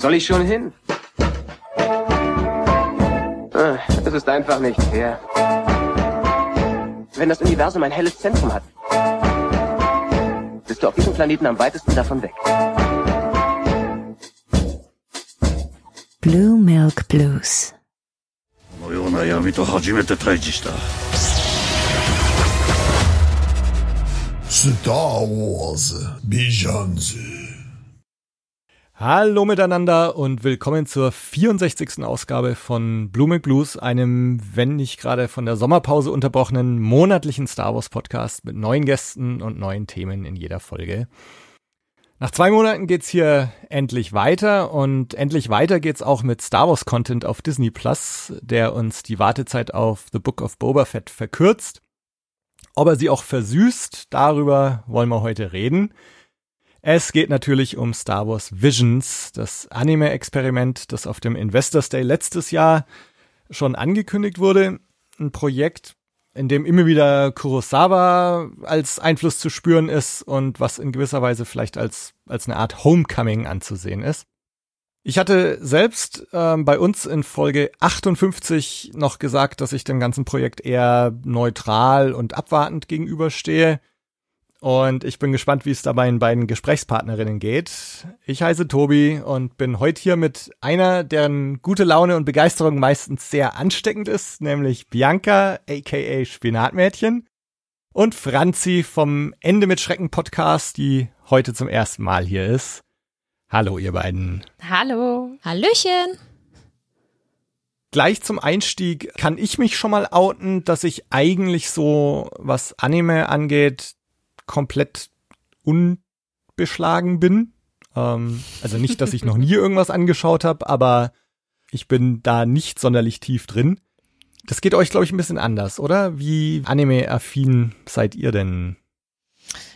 soll ich schon hin? Ah, Es ist einfach nicht fair. Wenn das Universum ein helles Zentrum hat, bist du auf diesem Planeten am weitesten davon weg. Blue Milk Blues. このような闇と初めて対峙した Star Wars Bijanze. Hallo miteinander und willkommen zur 64. Ausgabe von Blue Milk Blues, einem, wenn nicht gerade von der Sommerpause unterbrochenen, monatlichen Star Wars Podcast mit neuen Gästen und neuen Themen in jeder Folge. Nach zwei Monaten geht's hier endlich weiter und endlich weiter geht's auch mit Star Wars Content auf Disney Plus, der uns die Wartezeit auf The Book of Boba Fett verkürzt. Ob er sie auch versüßt, darüber wollen wir heute reden. Es geht natürlich um Star Wars Visions, das Anime-Experiment, das auf dem Investors Day letztes Jahr schon angekündigt wurde. Ein Projekt, in dem immer wieder Kurosawa als Einfluss zu spüren ist und was in gewisser Weise vielleicht als, als eine Art Homecoming anzusehen ist. Ich hatte selbst ähm, bei uns in Folge 58 noch gesagt, dass ich dem ganzen Projekt eher neutral und abwartend gegenüberstehe. Und ich bin gespannt, wie es da meinen beiden Gesprächspartnerinnen geht. Ich heiße Tobi und bin heute hier mit einer, deren gute Laune und Begeisterung meistens sehr ansteckend ist, nämlich Bianca, aka Spinatmädchen, und Franzi vom Ende mit Schrecken Podcast, die heute zum ersten Mal hier ist. Hallo, ihr beiden. Hallo. Hallöchen. Gleich zum Einstieg kann ich mich schon mal outen, dass ich eigentlich so, was Anime angeht, komplett unbeschlagen bin. Ähm, also nicht, dass ich noch nie irgendwas angeschaut habe, aber ich bin da nicht sonderlich tief drin. Das geht euch, glaube ich, ein bisschen anders, oder? Wie anime-affin seid ihr denn?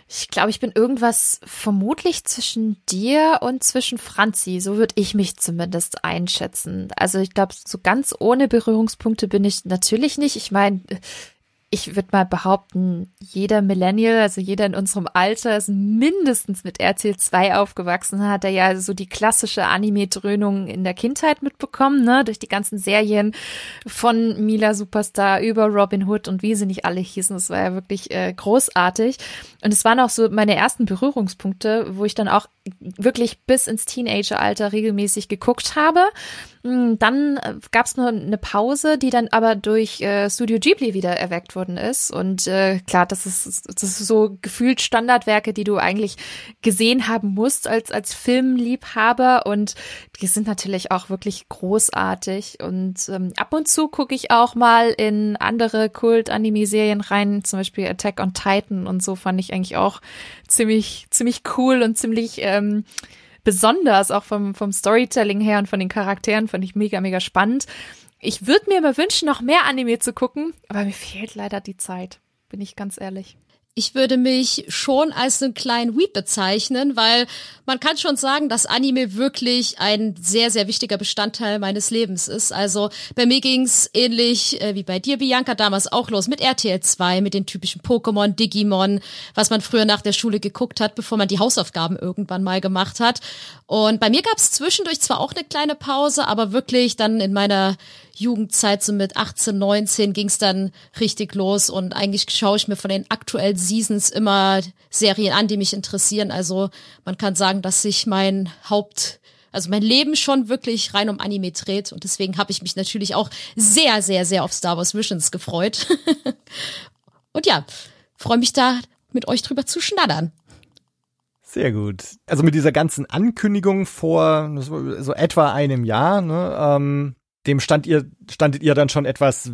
Ich glaube, ich bin irgendwas vermutlich zwischen dir und zwischen Franzi. So würde ich mich zumindest einschätzen. Also ich glaube, so ganz ohne Berührungspunkte bin ich natürlich nicht. Ich meine, ich würde mal behaupten, jeder Millennial, also jeder in unserem Alter, ist mindestens mit RTL 2 aufgewachsen, hat er ja so die klassische Anime-Dröhnung in der Kindheit mitbekommen, ne, durch die ganzen Serien von Mila Superstar über Robin Hood und wie sie nicht alle hießen. Das war ja wirklich äh, großartig. Und es waren auch so meine ersten Berührungspunkte, wo ich dann auch wirklich bis ins Teenageralter regelmäßig geguckt habe. Dann gab es nur eine Pause, die dann aber durch äh, Studio Ghibli wieder erweckt worden ist. Und äh, klar, das ist, das ist so gefühlt Standardwerke, die du eigentlich gesehen haben musst als, als Filmliebhaber. Und die sind natürlich auch wirklich großartig. Und ähm, ab und zu gucke ich auch mal in andere Kult-Anime-Serien rein, zum Beispiel Attack on Titan und so fand ich eigentlich auch ziemlich, ziemlich cool und ziemlich ähm, besonders, auch vom, vom Storytelling her und von den Charakteren, fand ich mega, mega spannend. Ich würde mir immer wünschen, noch mehr Anime zu gucken, aber mir fehlt leider die Zeit, bin ich ganz ehrlich. Ich würde mich schon als einen kleinen Weep bezeichnen, weil man kann schon sagen, dass Anime wirklich ein sehr, sehr wichtiger Bestandteil meines Lebens ist. Also bei mir ging's ähnlich äh, wie bei dir, Bianca, damals auch los mit RTL 2, mit den typischen Pokémon, Digimon, was man früher nach der Schule geguckt hat, bevor man die Hausaufgaben irgendwann mal gemacht hat. Und bei mir gab's zwischendurch zwar auch eine kleine Pause, aber wirklich dann in meiner Jugendzeit, so mit 18, 19, ging's dann richtig los und eigentlich schaue ich mir von den aktuellen Seasons immer Serien an, die mich interessieren. Also man kann sagen, dass sich mein Haupt, also mein Leben schon wirklich rein um Anime dreht und deswegen habe ich mich natürlich auch sehr, sehr, sehr auf Star Wars Visions gefreut. und ja, freue mich da mit euch drüber zu schnattern. Sehr gut. Also mit dieser ganzen Ankündigung vor so etwa einem Jahr, ne, ähm, dem stand ihr, standet ihr dann schon etwas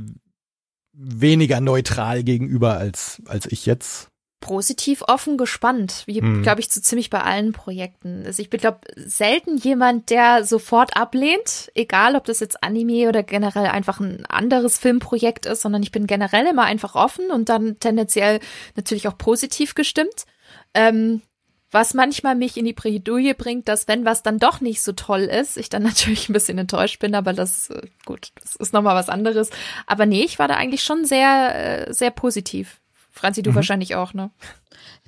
weniger neutral gegenüber als, als ich jetzt. Positiv offen gespannt, wie, Hm. glaube ich, so ziemlich bei allen Projekten. Also ich bin, glaube selten jemand, der sofort ablehnt, egal ob das jetzt Anime oder generell einfach ein anderes Filmprojekt ist, sondern ich bin generell immer einfach offen und dann tendenziell natürlich auch positiv gestimmt. Ähm, was manchmal mich in die Bredouille bringt, dass wenn was dann doch nicht so toll ist, ich dann natürlich ein bisschen enttäuscht bin, aber das äh, gut, das ist nochmal was anderes. Aber nee, ich war da eigentlich schon sehr, äh, sehr positiv. Franzi, du Mhm. wahrscheinlich auch, ne?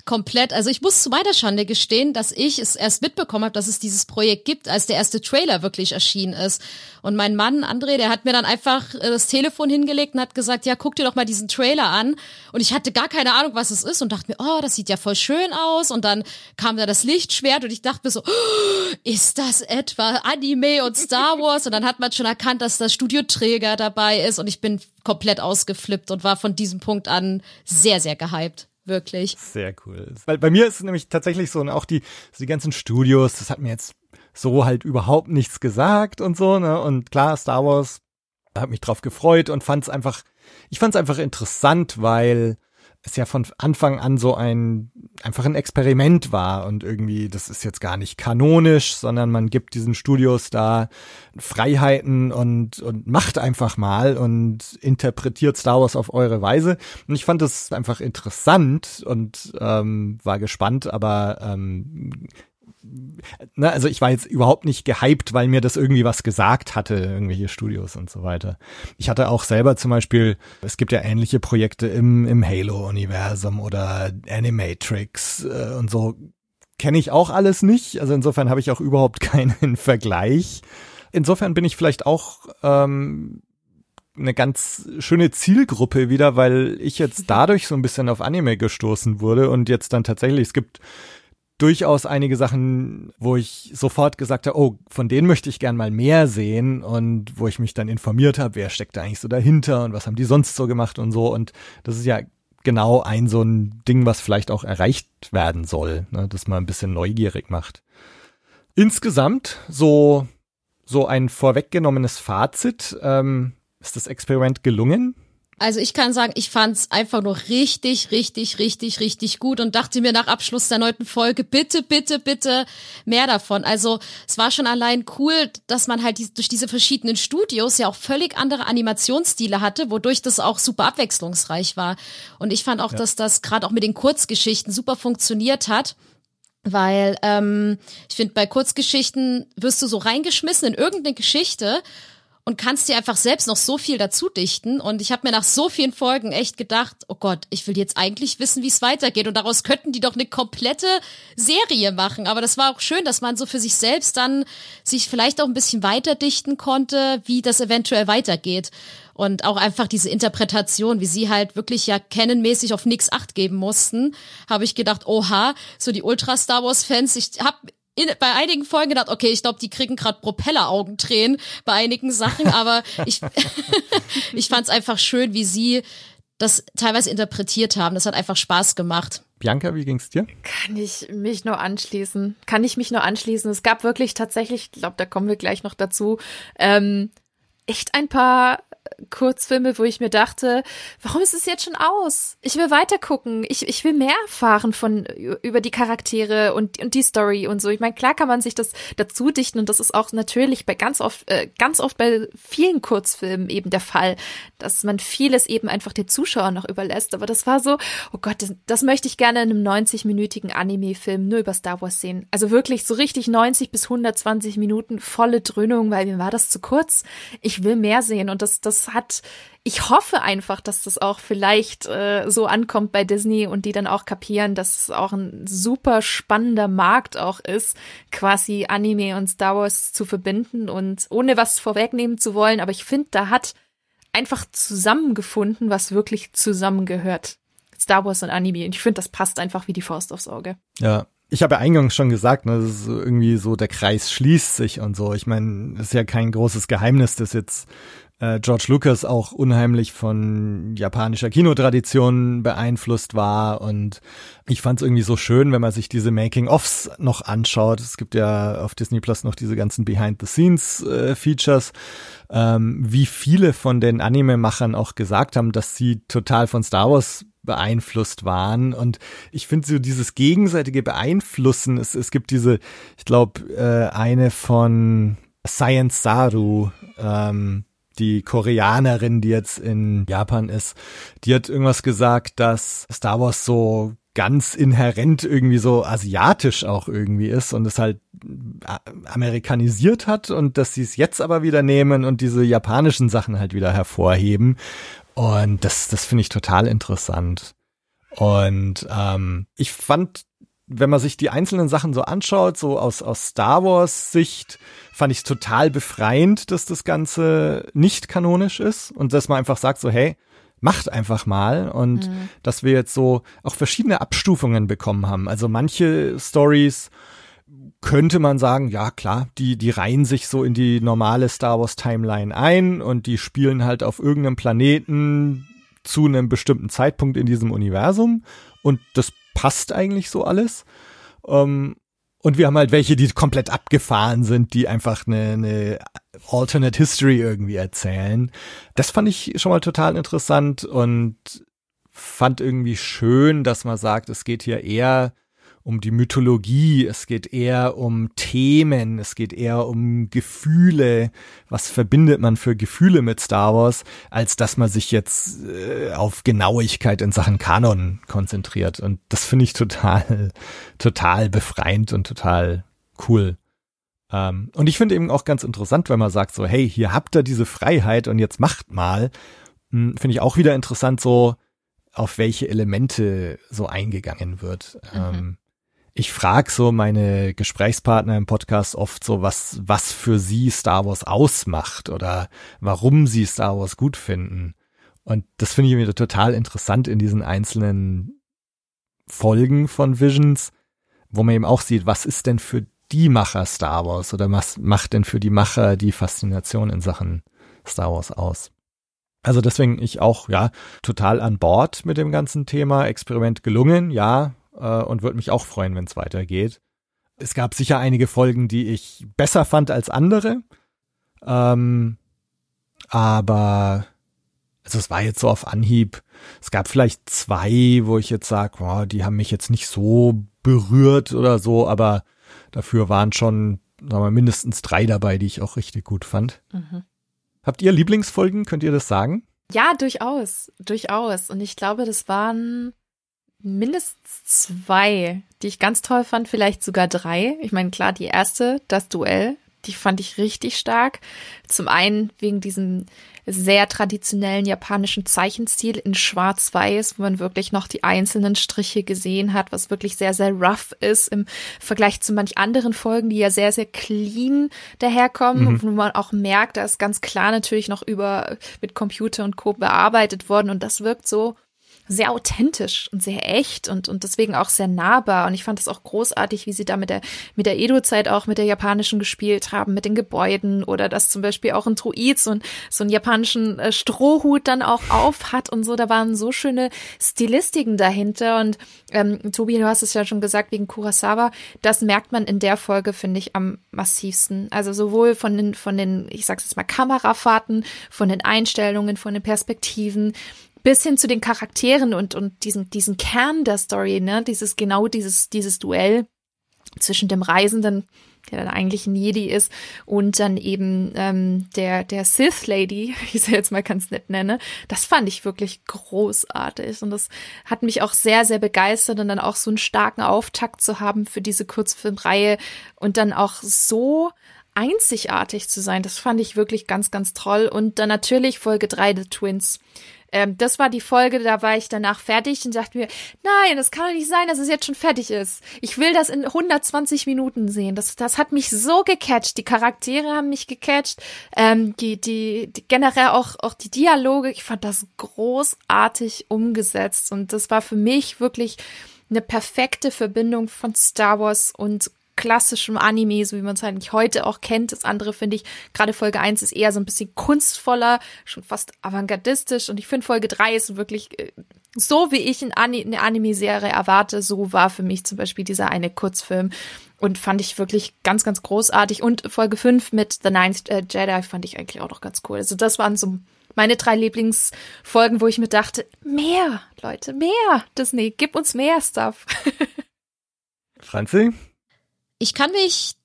Komplett. Also ich muss zu meiner Schande gestehen, dass ich es erst mitbekommen habe, dass es dieses Projekt gibt, als der erste Trailer wirklich erschienen ist. Und mein Mann, André, der hat mir dann einfach äh, das Telefon hingelegt und hat gesagt, ja, guck dir doch mal diesen Trailer an. Und ich hatte gar keine Ahnung, was es ist und dachte mir, oh, das sieht ja voll schön aus. Und dann kam da das Lichtschwert und ich dachte mir so, oh, ist das etwa Anime und Star Wars? Und dann hat man schon erkannt, dass das Studioträger dabei ist und ich bin komplett ausgeflippt und war von diesem Punkt an sehr, sehr gehypt. Wirklich. Sehr cool. Weil bei mir ist nämlich tatsächlich so, und auch die, die ganzen Studios, das hat mir jetzt so halt überhaupt nichts gesagt und so, ne? Und klar, Star Wars, hat mich drauf gefreut und fand es einfach, ich fand es einfach interessant, weil es ja von Anfang an so ein einfach ein Experiment war und irgendwie das ist jetzt gar nicht kanonisch, sondern man gibt diesen Studios da Freiheiten und und macht einfach mal und interpretiert Star Wars auf eure Weise. Und ich fand das einfach interessant und ähm, war gespannt, aber ähm, ne, also ich war jetzt überhaupt nicht gehypt, weil mir das irgendwie was gesagt hatte, irgendwelche Studios und so weiter. Ich hatte auch selber zum Beispiel, es gibt ja ähnliche Projekte im, im Halo-Universum oder Animatrix äh, und so. Kenne ich auch alles nicht. Also insofern habe ich auch überhaupt keinen Vergleich. Insofern bin ich vielleicht auch ähm, eine ganz schöne Zielgruppe wieder, weil ich jetzt dadurch so ein bisschen auf Anime gestoßen wurde und jetzt dann tatsächlich, es gibt durchaus einige Sachen, wo ich sofort gesagt habe, oh, von denen möchte ich gern mal mehr sehen und wo ich mich dann informiert habe, wer steckt da eigentlich so dahinter und was haben die sonst so gemacht und so. Und das ist ja genau ein so ein Ding, was vielleicht auch erreicht werden soll, ne, dass man ein bisschen neugierig macht. Insgesamt so so ein vorweggenommenes Fazit. Ähm, ist das Experiment gelungen? Also ich kann sagen, ich fand's einfach nur richtig, richtig, richtig, richtig gut und dachte mir nach Abschluss der neunten Folge, bitte, bitte, bitte mehr davon. Also es war schon allein cool, dass man halt durch diese verschiedenen Studios ja auch völlig andere Animationsstile hatte, wodurch das auch super abwechslungsreich war. Und ich fand auch, ja. dass das gerade auch mit den Kurzgeschichten super funktioniert hat. Weil ähm, ich finde, bei Kurzgeschichten wirst du so reingeschmissen in irgendeine Geschichte und kannst dir einfach selbst noch so viel dazu dichten. Und ich habe mir nach so vielen Folgen echt gedacht, oh Gott, ich will jetzt eigentlich wissen, wie es weitergeht. Und daraus könnten die doch eine komplette Serie machen. Aber das war auch schön, dass man so für sich selbst dann sich vielleicht auch ein bisschen weiter dichten konnte, wie das eventuell weitergeht. Und auch einfach diese Interpretation, wie sie halt wirklich ja kennenmäßig auf nix Acht geben mussten, habe ich gedacht, oha, so die Ultra Star Wars Fans, ich habe in, bei einigen Folgen gedacht, okay, ich glaube, die kriegen gerade Propelleraugendrehen bei einigen Sachen, aber ich, ich fand es einfach schön, wie sie das teilweise interpretiert haben. Das hat einfach Spaß gemacht. Bianca, wie ging's dir? Kann ich mich nur anschließen. Kann ich mich nur anschließen. Es gab wirklich tatsächlich, ich glaube, da kommen wir gleich noch dazu, ähm, echt ein paar Kurzfilme, wo ich mir dachte, warum ist es jetzt schon aus? Ich will weiter gucken. Ich, ich will mehr erfahren von über die Charaktere und, und die Story und so. Ich meine, klar kann man sich das dazu dichten und das ist auch natürlich bei ganz oft, äh, ganz oft bei vielen Kurzfilmen eben der Fall, dass man vieles eben einfach den Zuschauer noch überlässt. Aber das war so, oh Gott, das, das möchte ich gerne in einem 90-minütigen Anime-Film nur über Star Wars sehen. Also wirklich so richtig 90 bis 120 Minuten volle Dröhnung, weil mir war das zu kurz. Ich will mehr sehen und das, das hat, ich hoffe einfach, dass das auch vielleicht äh, so ankommt bei Disney und die dann auch kapieren, dass es auch ein super spannender Markt auch ist, quasi Anime und Star Wars zu verbinden und ohne was vorwegnehmen zu wollen, aber ich finde, da hat einfach zusammengefunden, was wirklich zusammengehört. Star Wars und Anime. Und ich finde, das passt einfach wie die Faust aufs Auge. Ja, ich habe ja eingangs schon gesagt, ne, das ist irgendwie so, der Kreis schließt sich und so. Ich meine, es ist ja kein großes Geheimnis, dass jetzt äh, George Lucas auch unheimlich von japanischer Kinotradition beeinflusst war und ich fand es irgendwie so schön, wenn man sich diese Making-ofs noch anschaut. Es gibt ja auf Disney Plus noch diese ganzen Behind-the-Scenes-Features, äh, ähm, wie viele von den Anime-Machern auch gesagt haben, dass sie total von Star Wars beeinflusst waren. Und ich finde so dieses gegenseitige Beeinflussen, es, es gibt diese, ich glaube, äh, eine von Science Saru, ähm, die Koreanerin, die jetzt in Japan ist, die hat irgendwas gesagt, dass Star Wars so ganz inhärent irgendwie so asiatisch auch irgendwie ist und es halt äh, amerikanisiert hat und dass sie es jetzt aber wieder nehmen und diese japanischen Sachen halt wieder hervorheben. Und das, das finde ich total interessant. Und ähm, ich fand, wenn man sich die einzelnen Sachen so anschaut, so aus, aus Star Wars Sicht, fand ich es total befreiend, dass das Ganze nicht kanonisch ist und dass man einfach sagt so, hey, macht einfach mal und mhm. dass wir jetzt so auch verschiedene Abstufungen bekommen haben. Also manche Stories könnte man sagen, ja klar, die, die reihen sich so in die normale Star Wars Timeline ein und die spielen halt auf irgendeinem Planeten zu einem bestimmten Zeitpunkt in diesem Universum und das passt eigentlich so alles. Ähm, und wir haben halt welche, die komplett abgefahren sind, die einfach eine, eine Alternate History irgendwie erzählen. Das fand ich schon mal total interessant und fand irgendwie schön, dass man sagt, es geht hier eher um die Mythologie, es geht eher um Themen, es geht eher um Gefühle. Was verbindet man für Gefühle mit Star Wars, als dass man sich jetzt äh, auf Genauigkeit in Sachen Kanon konzentriert. Und das finde ich total, total befreiend und total cool. Ähm, und ich finde eben auch ganz interessant, wenn man sagt so, hey, hier habt ihr diese Freiheit und jetzt macht mal. Hm, finde ich auch wieder interessant, so auf welche Elemente so eingegangen wird. Mhm. Ähm, ich frage so meine Gesprächspartner im Podcast oft so, was, was für sie Star Wars ausmacht oder warum sie Star Wars gut finden. Und das finde ich wieder total interessant in diesen einzelnen Folgen von Visions, wo man eben auch sieht, was ist denn für die Macher Star Wars oder was macht denn für die Macher die Faszination in Sachen Star Wars aus? Also deswegen ich auch, ja, total an Bord mit dem ganzen Thema. Experiment gelungen, ja, äh, und würde mich auch freuen, wenn es weitergeht. Es gab sicher einige Folgen, die ich besser fand als andere. Ähm, aber also es war jetzt so auf Anhieb. Es gab vielleicht zwei, wo ich jetzt sage, oh, die haben mich jetzt nicht so berührt oder so, aber dafür waren schon, sagen wir, mindestens drei dabei, die ich auch richtig gut fand. Mhm. Habt ihr Lieblingsfolgen? Könnt ihr das sagen? Ja, durchaus, durchaus. Und ich glaube, das waren mindestens zwei, die ich ganz toll fand, vielleicht sogar drei. Ich meine, klar, die erste, das Duell, die fand ich richtig stark. Zum einen wegen diesem sehr traditionellen japanischen Zeichenstil in Schwarz-Weiß, wo man wirklich noch die einzelnen Striche gesehen hat, was wirklich sehr, sehr rough ist im Vergleich zu manch anderen Folgen, die ja sehr, sehr clean daherkommen, mhm. wo man auch merkt, da ist ganz klar natürlich noch über mit Computer und Co. bearbeitet worden und das wirkt so sehr authentisch und sehr echt und, und deswegen auch sehr nahbar. Und ich fand es auch großartig, wie sie da mit der, mit der Edo-Zeit auch mit der japanischen gespielt haben, mit den Gebäuden oder dass zum Beispiel auch ein Druid so, ein, so einen japanischen äh, Strohhut dann auch auf hat und so. Da waren so schöne Stilistiken dahinter. Und ähm, Tobi, du hast es ja schon gesagt, wegen Kurosawa, das merkt man in der Folge, finde ich, am massivsten. Also sowohl von den, von den, ich sag's jetzt mal, Kamerafahrten, von den Einstellungen, von den Perspektiven, bis hin zu den Charakteren und, und diesen, diesen Kern der Story, ne, dieses, genau dieses, dieses Duell zwischen dem Reisenden, der dann eigentlich ein Jedi ist, und dann eben ähm, der, der Sith Lady, wie ich sie jetzt mal ganz nett nenne, das fand ich wirklich großartig. Und das hat mich auch sehr, sehr begeistert und dann auch so einen starken Auftakt zu haben für diese Kurzfilmreihe und dann auch so einzigartig zu sein. Das fand ich wirklich ganz, ganz toll. Und dann natürlich Folge 3 The Twins. Ähm, das war die Folge, da war ich danach fertig und dachte mir, nein, das kann doch nicht sein, dass es jetzt schon fertig ist. Ich will das in 120 Minuten sehen. Das, das hat mich so gecatcht. Die Charaktere haben mich gecatcht. Ähm, die, die, die, generell auch, auch die Dialoge. Ich fand das großartig umgesetzt und das war für mich wirklich eine perfekte Verbindung von Star Wars und klassischem Anime, so wie man es eigentlich heute auch kennt. Das andere finde ich, gerade Folge 1 ist eher so ein bisschen kunstvoller, schon fast avantgardistisch. Und ich finde Folge 3 ist wirklich äh, so, wie ich eine Anime-Serie erwarte. So war für mich zum Beispiel dieser eine Kurzfilm. Und fand ich wirklich ganz, ganz großartig. Und Folge 5 mit The Ninth äh, Jedi fand ich eigentlich auch noch ganz cool. Also das waren so meine drei Lieblingsfolgen, wo ich mir dachte, mehr, Leute, mehr. Disney, gib uns mehr Stuff. Franzi? Ich kann mich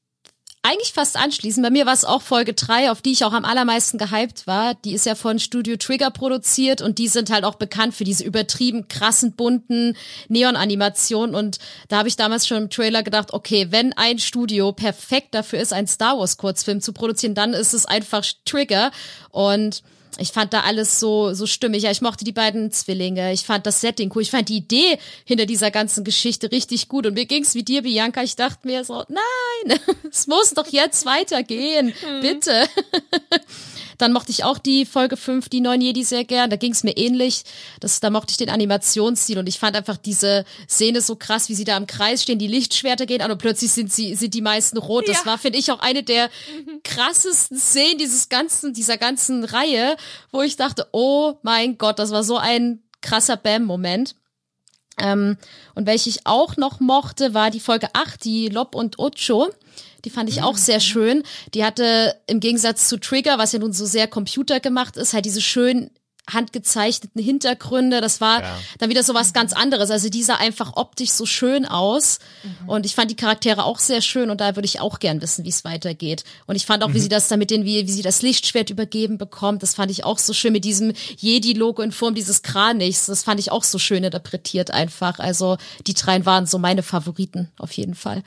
eigentlich fast anschließen. Bei mir war es auch Folge 3, auf die ich auch am allermeisten gehypt war. Die ist ja von Studio Trigger produziert und die sind halt auch bekannt für diese übertrieben krassen, bunten Neon-Animationen. Und da habe ich damals schon im Trailer gedacht, okay, wenn ein Studio perfekt dafür ist, einen Star Wars-Kurzfilm zu produzieren, dann ist es einfach Trigger. Und ich fand da alles so, so stimmig. Ja, ich mochte die beiden Zwillinge. Ich fand das Setting cool. Ich fand die Idee hinter dieser ganzen Geschichte richtig gut. Und mir ging's wie dir, Bianca. Ich dachte mir so, nein, es muss doch jetzt weitergehen. Bitte. Dann mochte ich auch die Folge 5, die neuen Jedi, sehr gern. Da ging es mir ähnlich. Das, da mochte ich den Animationsstil und ich fand einfach diese Szene so krass, wie sie da im Kreis stehen, die Lichtschwerter gehen an und plötzlich sind sie, sind die meisten rot. Das Ja. war, finde ich, auch eine der krassesten Szenen dieses ganzen, dieser ganzen Reihe, wo ich dachte, oh mein Gott, das war so ein krasser Bam-Moment. Ähm, und welche ich auch noch mochte, war die Folge 8, die Lob und Ocho. Die fand ich auch sehr schön. Die hatte im Gegensatz zu Trigger, was ja nun so sehr computergemacht ist, halt diese schön handgezeichneten Hintergründe. Das war dann wieder so was ganz anderes. Also die sah einfach optisch so schön aus. Und ich fand die Charaktere auch sehr schön und da würde ich auch gern wissen, wie es weitergeht. Und ich fand auch, wie sie das damit den, wie, wie sie das Lichtschwert übergeben bekommt, das fand ich auch so schön mit diesem Jedi-Logo in Form dieses Kranichs. Das fand ich auch so schön interpretiert einfach. Also die drei waren so meine Favoriten auf jeden Fall.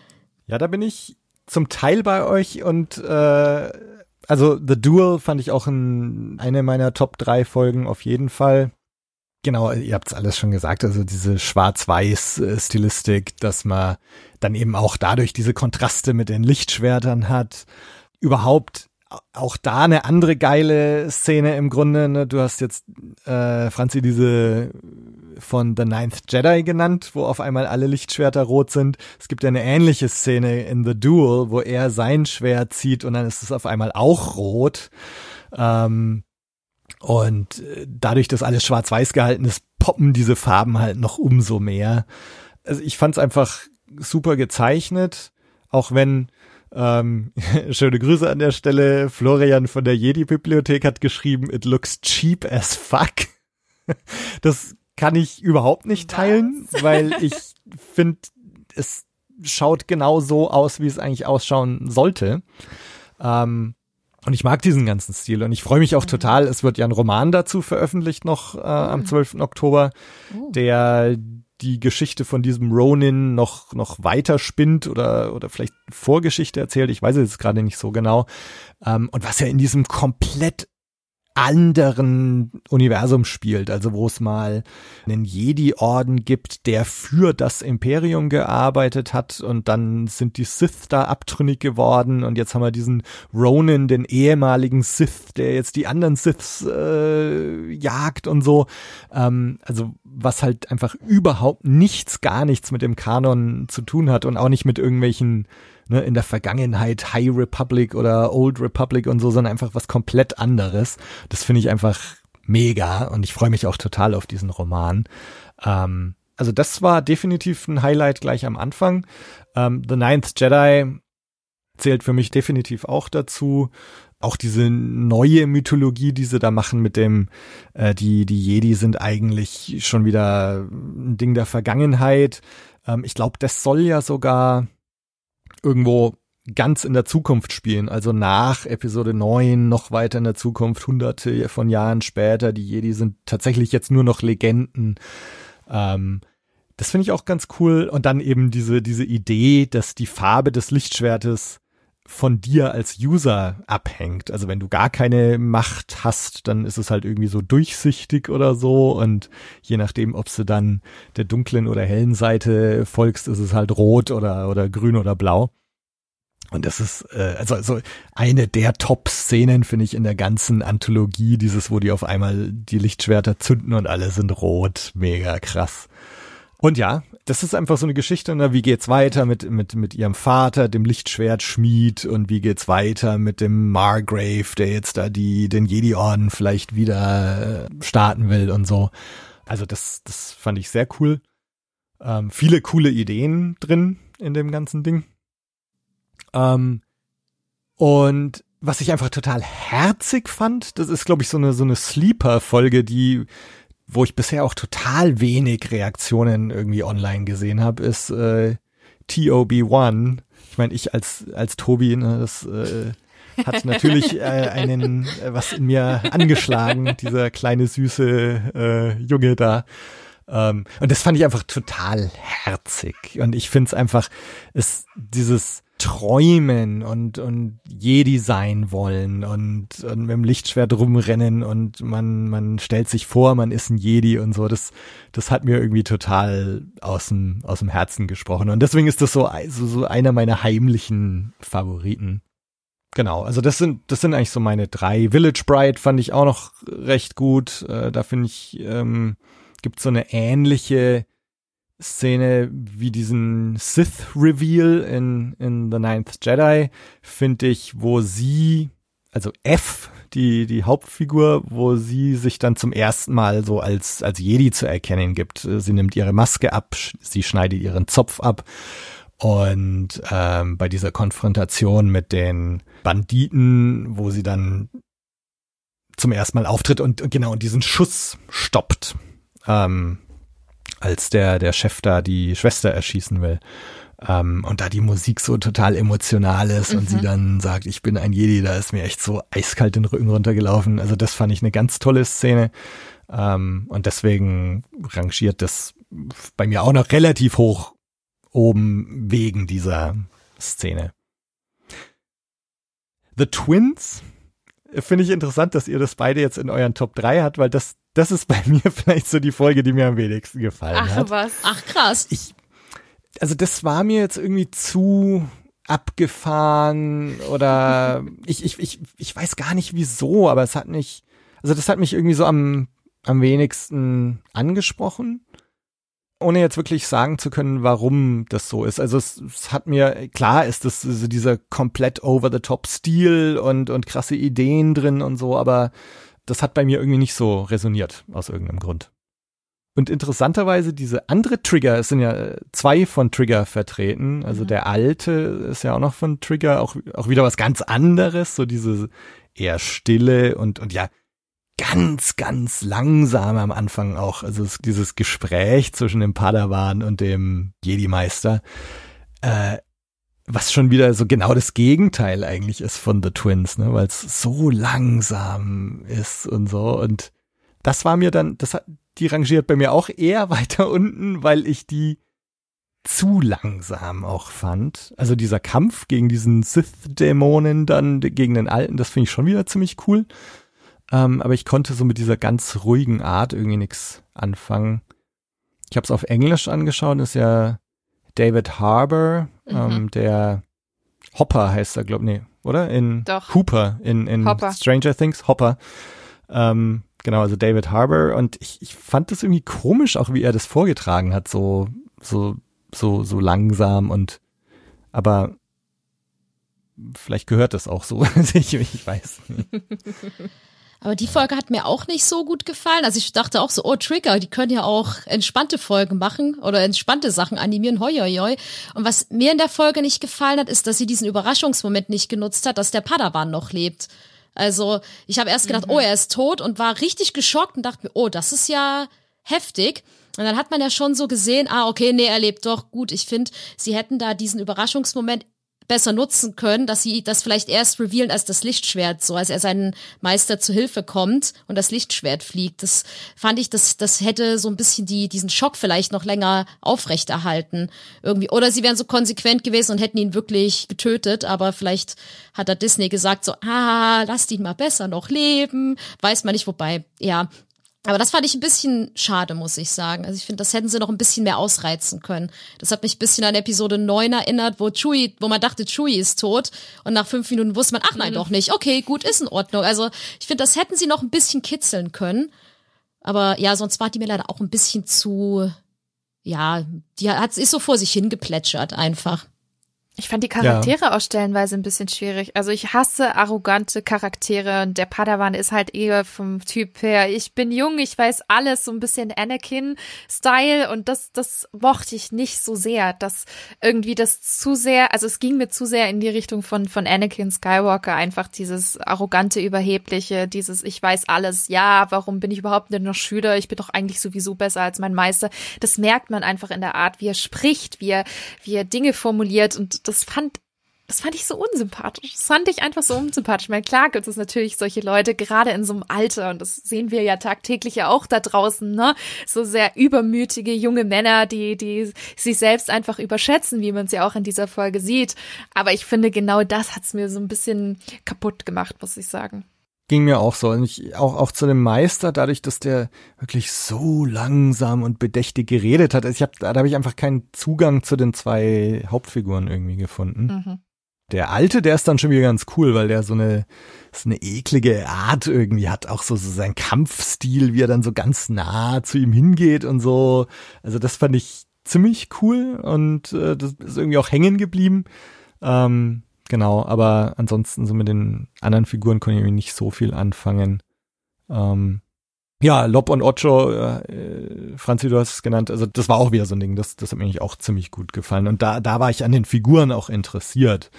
Ja, da bin ich zum Teil bei euch und äh, also The Duel fand ich auch ein, eine meiner Top drei Folgen auf jeden Fall. Genau, ihr habt's alles schon gesagt, also diese Schwarz-Weiß-Stilistik, dass man dann eben auch dadurch diese Kontraste mit den Lichtschwertern hat. Überhaupt auch da eine andere geile Szene im Grunde. Ne? Du hast jetzt, äh, Franzi, diese von The Ninth Jedi genannt, wo auf einmal alle Lichtschwerter rot sind. Es gibt ja eine ähnliche Szene in The Duel, wo er sein Schwert zieht und dann ist es auf einmal auch rot. Ähm, und äh, dadurch, dass alles schwarz-weiß gehalten ist, poppen diese Farben halt noch umso mehr. Also ich fand es einfach super gezeichnet, auch wenn ähm, schöne Grüße an der Stelle. Florian von der Jedi-Bibliothek hat geschrieben, it looks cheap as fuck. Das kann ich überhaupt nicht teilen, weil ich finde, es schaut genau so aus, wie es eigentlich ausschauen sollte. Ähm, und ich mag diesen ganzen Stil und ich freue mich auch total. Es wird ja ein Roman dazu veröffentlicht noch äh, am 12. Oktober, der die Geschichte von diesem Ronin noch, noch weiter spinnt oder, oder vielleicht Vorgeschichte erzählt. Ich weiß es jetzt gerade nicht so genau. Ähm, und was ja in diesem komplett anderen Universum spielt, also wo es mal einen Jedi-Orden gibt, der für das Imperium gearbeitet hat und dann sind die Sith da abtrünnig geworden und jetzt haben wir diesen Ronin, den ehemaligen Sith, der jetzt die anderen Siths äh, jagt und so. Ähm, also was halt einfach überhaupt nichts, gar nichts mit dem Kanon zu tun hat und auch nicht mit irgendwelchen ne, in der Vergangenheit High Republic oder Old Republic und so, sondern einfach was komplett anderes. Das finde ich einfach mega und ich freue mich auch total auf diesen Roman. Ähm, also das war definitiv ein Highlight gleich am Anfang. Ähm, The Ninth Jedi zählt für mich definitiv auch dazu. Auch diese neue Mythologie, die sie da machen mit dem, äh, die, die Jedi sind eigentlich schon wieder ein Ding der Vergangenheit. Ähm, ich glaube, das soll ja sogar irgendwo ganz in der Zukunft spielen, also nach Episode 9 noch weiter in der Zukunft, hunderte von Jahren später. Die Jedi sind tatsächlich jetzt nur noch Legenden. Ähm, das finde ich auch ganz cool. Und dann eben diese, diese Idee, dass die Farbe des Lichtschwertes von dir als User abhängt. Also wenn du gar keine Macht hast, dann ist es halt irgendwie so durchsichtig oder so. Und je nachdem, ob du dann der dunklen oder hellen Seite folgst, ist es halt rot oder, oder grün oder blau. Und das ist äh, also, also eine der Top-Szenen, finde ich, in der ganzen Anthologie, dieses, wo die auf einmal die Lichtschwerter zünden und alle sind rot. Mega krass. Und ja, das ist einfach so eine Geschichte, ne? wie geht's weiter mit, mit, mit ihrem Vater, dem Lichtschwertschmied und wie geht's weiter mit dem Margrave, der jetzt da die, den Jedi-Orden vielleicht wieder äh, starten will und so. Also das, das fand ich sehr cool. Ähm, viele coole Ideen drin in dem ganzen Ding. Ähm, und was ich einfach total herzig fand, das ist, glaube ich, so eine, so eine Sleeper-Folge, die, wo ich bisher auch total wenig Reaktionen irgendwie online gesehen habe, ist äh, TOB1. Ich meine, ich als, als Tobi, ne, das äh, hat natürlich äh, einen, äh, was in mir angeschlagen, dieser kleine süße äh, Junge da. Ähm, und das fand ich einfach total herzig. Und ich finde es einfach, ist dieses träumen und, und Jedi sein wollen und, und mit dem Lichtschwert rumrennen und man, man stellt sich vor, man ist ein Jedi und so. Das, das hat mir irgendwie total aus dem, aus dem Herzen gesprochen. Und deswegen ist das so, so, so einer meiner heimlichen Favoriten. Genau, also das sind, das sind eigentlich so meine drei. Village Bride fand ich auch noch recht gut. Äh, da finde ich, ähm, gibt so eine ähnliche Szene wie diesen Sith-Reveal in, in The Ninth Jedi, finde ich, wo sie, also F, die, die Hauptfigur, wo sie sich dann zum ersten Mal so als, als Jedi zu erkennen gibt. Sie nimmt ihre Maske ab, sie schneidet ihren Zopf ab und ähm, bei dieser Konfrontation mit den Banditen, wo sie dann zum ersten Mal auftritt und genau und diesen Schuss stoppt. Ähm, als der, der Chef da die Schwester erschießen will. Ähm, und da die Musik so total emotional ist mhm. und sie mhm. dann sagt, ich bin ein Jedi, da ist mir echt so eiskalt den Rücken runtergelaufen. Also das fand ich eine ganz tolle Szene. Ähm, und deswegen rangiert das bei mir auch noch relativ hoch oben wegen dieser Szene. The Twins finde ich interessant, dass ihr das beide jetzt in euren Top 3 habt, weil das das ist bei mir vielleicht so die Folge, die mir am wenigsten gefallen Ach, hat. Ach was. Ach krass. Ich, also das war mir jetzt irgendwie zu abgefahren oder ich, ich, ich, ich weiß gar nicht wieso, aber es hat mich, also das hat mich irgendwie so am, am wenigsten angesprochen, ohne jetzt wirklich sagen zu können, warum das so ist. Also es, es hat mir, klar ist das so dieser komplett over-the-top-Stil und, und krasse Ideen drin und so, aber das hat bei mir irgendwie nicht so resoniert, aus irgendeinem Grund. Und interessanterweise diese andere Trigger, es sind ja äh, zwei von Trigger vertreten, also mhm. der alte ist ja auch noch von Trigger, auch, auch wieder was ganz anderes, so diese eher stille und, und ja, ganz, ganz langsam am Anfang auch, also dieses Gespräch zwischen dem Padawan und dem Jedi-Meister, äh, was schon wieder so genau das Gegenteil eigentlich ist von The Twins, ne, weil es so langsam ist und so und das war mir dann, das hat, die rangiert bei mir auch eher weiter unten, weil ich die zu langsam auch fand. Also dieser Kampf gegen diesen Sith-Dämonen dann, gegen den Alten, das finde ich schon wieder ziemlich cool. Ähm, aber ich konnte so mit dieser ganz ruhigen Art irgendwie nichts anfangen. Ich habe es auf Englisch angeschaut, ist ja David Harbour, mhm. ähm, der Hopper heißt er, glaube ich, nee, oder? In Doch. Hooper in, in Stranger Things, Hopper. Ähm, genau, also David Harbour. Und ich, ich fand das irgendwie komisch, auch wie er das vorgetragen hat, so, so, so, so langsam und aber vielleicht gehört das auch so. ich, ich weiß. Aber die Folge hat mir auch nicht so gut gefallen. Also ich dachte auch so, oh Trigger, die können ja auch entspannte Folgen machen oder entspannte Sachen animieren, hoi, hoi, hoi. Und was mir in der Folge nicht gefallen hat, ist, dass sie diesen Überraschungsmoment nicht genutzt hat, dass der Padawan noch lebt. Also ich habe erst gedacht, mhm. oh, er ist tot und war richtig geschockt und dachte mir, oh, das ist ja heftig. Und dann hat man ja schon so gesehen, ah, okay, nee, er lebt doch gut. Ich finde, sie hätten da diesen Überraschungsmoment besser nutzen können, dass sie das vielleicht erst revealen als das Lichtschwert, so als er seinen Meister zu Hilfe kommt und das Lichtschwert fliegt. Das fand ich, das, das hätte so ein bisschen die, diesen Schock vielleicht noch länger aufrechterhalten. Irgendwie. Oder sie wären so konsequent gewesen und hätten ihn wirklich getötet, aber vielleicht hat da Disney gesagt so, ah, lasst ihn mal besser noch leben. Weiß man nicht, wobei, ja, aber das fand ich ein bisschen schade, muss ich sagen. Also ich finde, das hätten sie noch ein bisschen mehr ausreizen können. Das hat mich ein bisschen an Episode 9 erinnert, wo Chewie, wo man dachte, Chewie ist tot und nach fünf Minuten wusste man, ach nein, mhm. doch nicht. Okay, gut, ist in Ordnung. Also ich finde, das hätten sie noch ein bisschen kitzeln können. Aber ja, sonst war die mir leider auch ein bisschen zu, ja, die hat, ist so vor sich hingeplätschert einfach. Ich fand die Charaktere ja. auch stellenweise ein bisschen schwierig. Also ich hasse arrogante Charaktere und der Padawan ist halt eher vom Typ her. Ich bin jung, ich weiß alles, so ein bisschen Anakin-Style und das, das mochte ich nicht so sehr, dass irgendwie das zu sehr, also es ging mir zu sehr in die Richtung von, von Anakin Skywalker, einfach dieses arrogante, überhebliche, dieses ich weiß alles, ja, warum bin ich überhaupt nicht noch Schüler? Ich bin doch eigentlich sowieso besser als mein Meister. Das merkt man einfach in der Art, wie er spricht, wie er, wie er Dinge formuliert und das fand das fand ich so unsympathisch. Das fand ich einfach so unsympathisch. Ich meine, klar gibt es natürlich solche Leute, gerade in so einem Alter, und das sehen wir ja tagtäglich ja auch da draußen, ne? So sehr übermütige junge Männer, die, die sich selbst einfach überschätzen, wie man es ja auch in dieser Folge sieht. Aber ich finde, genau das hat's mir so ein bisschen kaputt gemacht, muss ich sagen. Ging mir auch so. Und ich, auch, auch zu dem Meister, dadurch, dass der wirklich so langsam und bedächtig geredet hat. Also ich hab, da habe ich einfach keinen Zugang zu den zwei Hauptfiguren irgendwie gefunden. Mhm. Der alte, der ist dann schon wieder ganz cool, weil der so eine, so eine eklige Art irgendwie hat, auch so, so sein Kampfstil, wie er dann so ganz nah zu ihm hingeht und so. Also das fand ich ziemlich cool und äh, das ist irgendwie auch hängen geblieben. Ähm, genau, aber ansonsten so mit den anderen Figuren konnte ich nicht so viel anfangen. Ähm, ja, Lob und Ocho, äh, Franzi, du hast es genannt, also das war auch wieder so ein Ding, das, das hat mir eigentlich auch ziemlich gut gefallen. Und da, da war ich an den Figuren auch interessiert.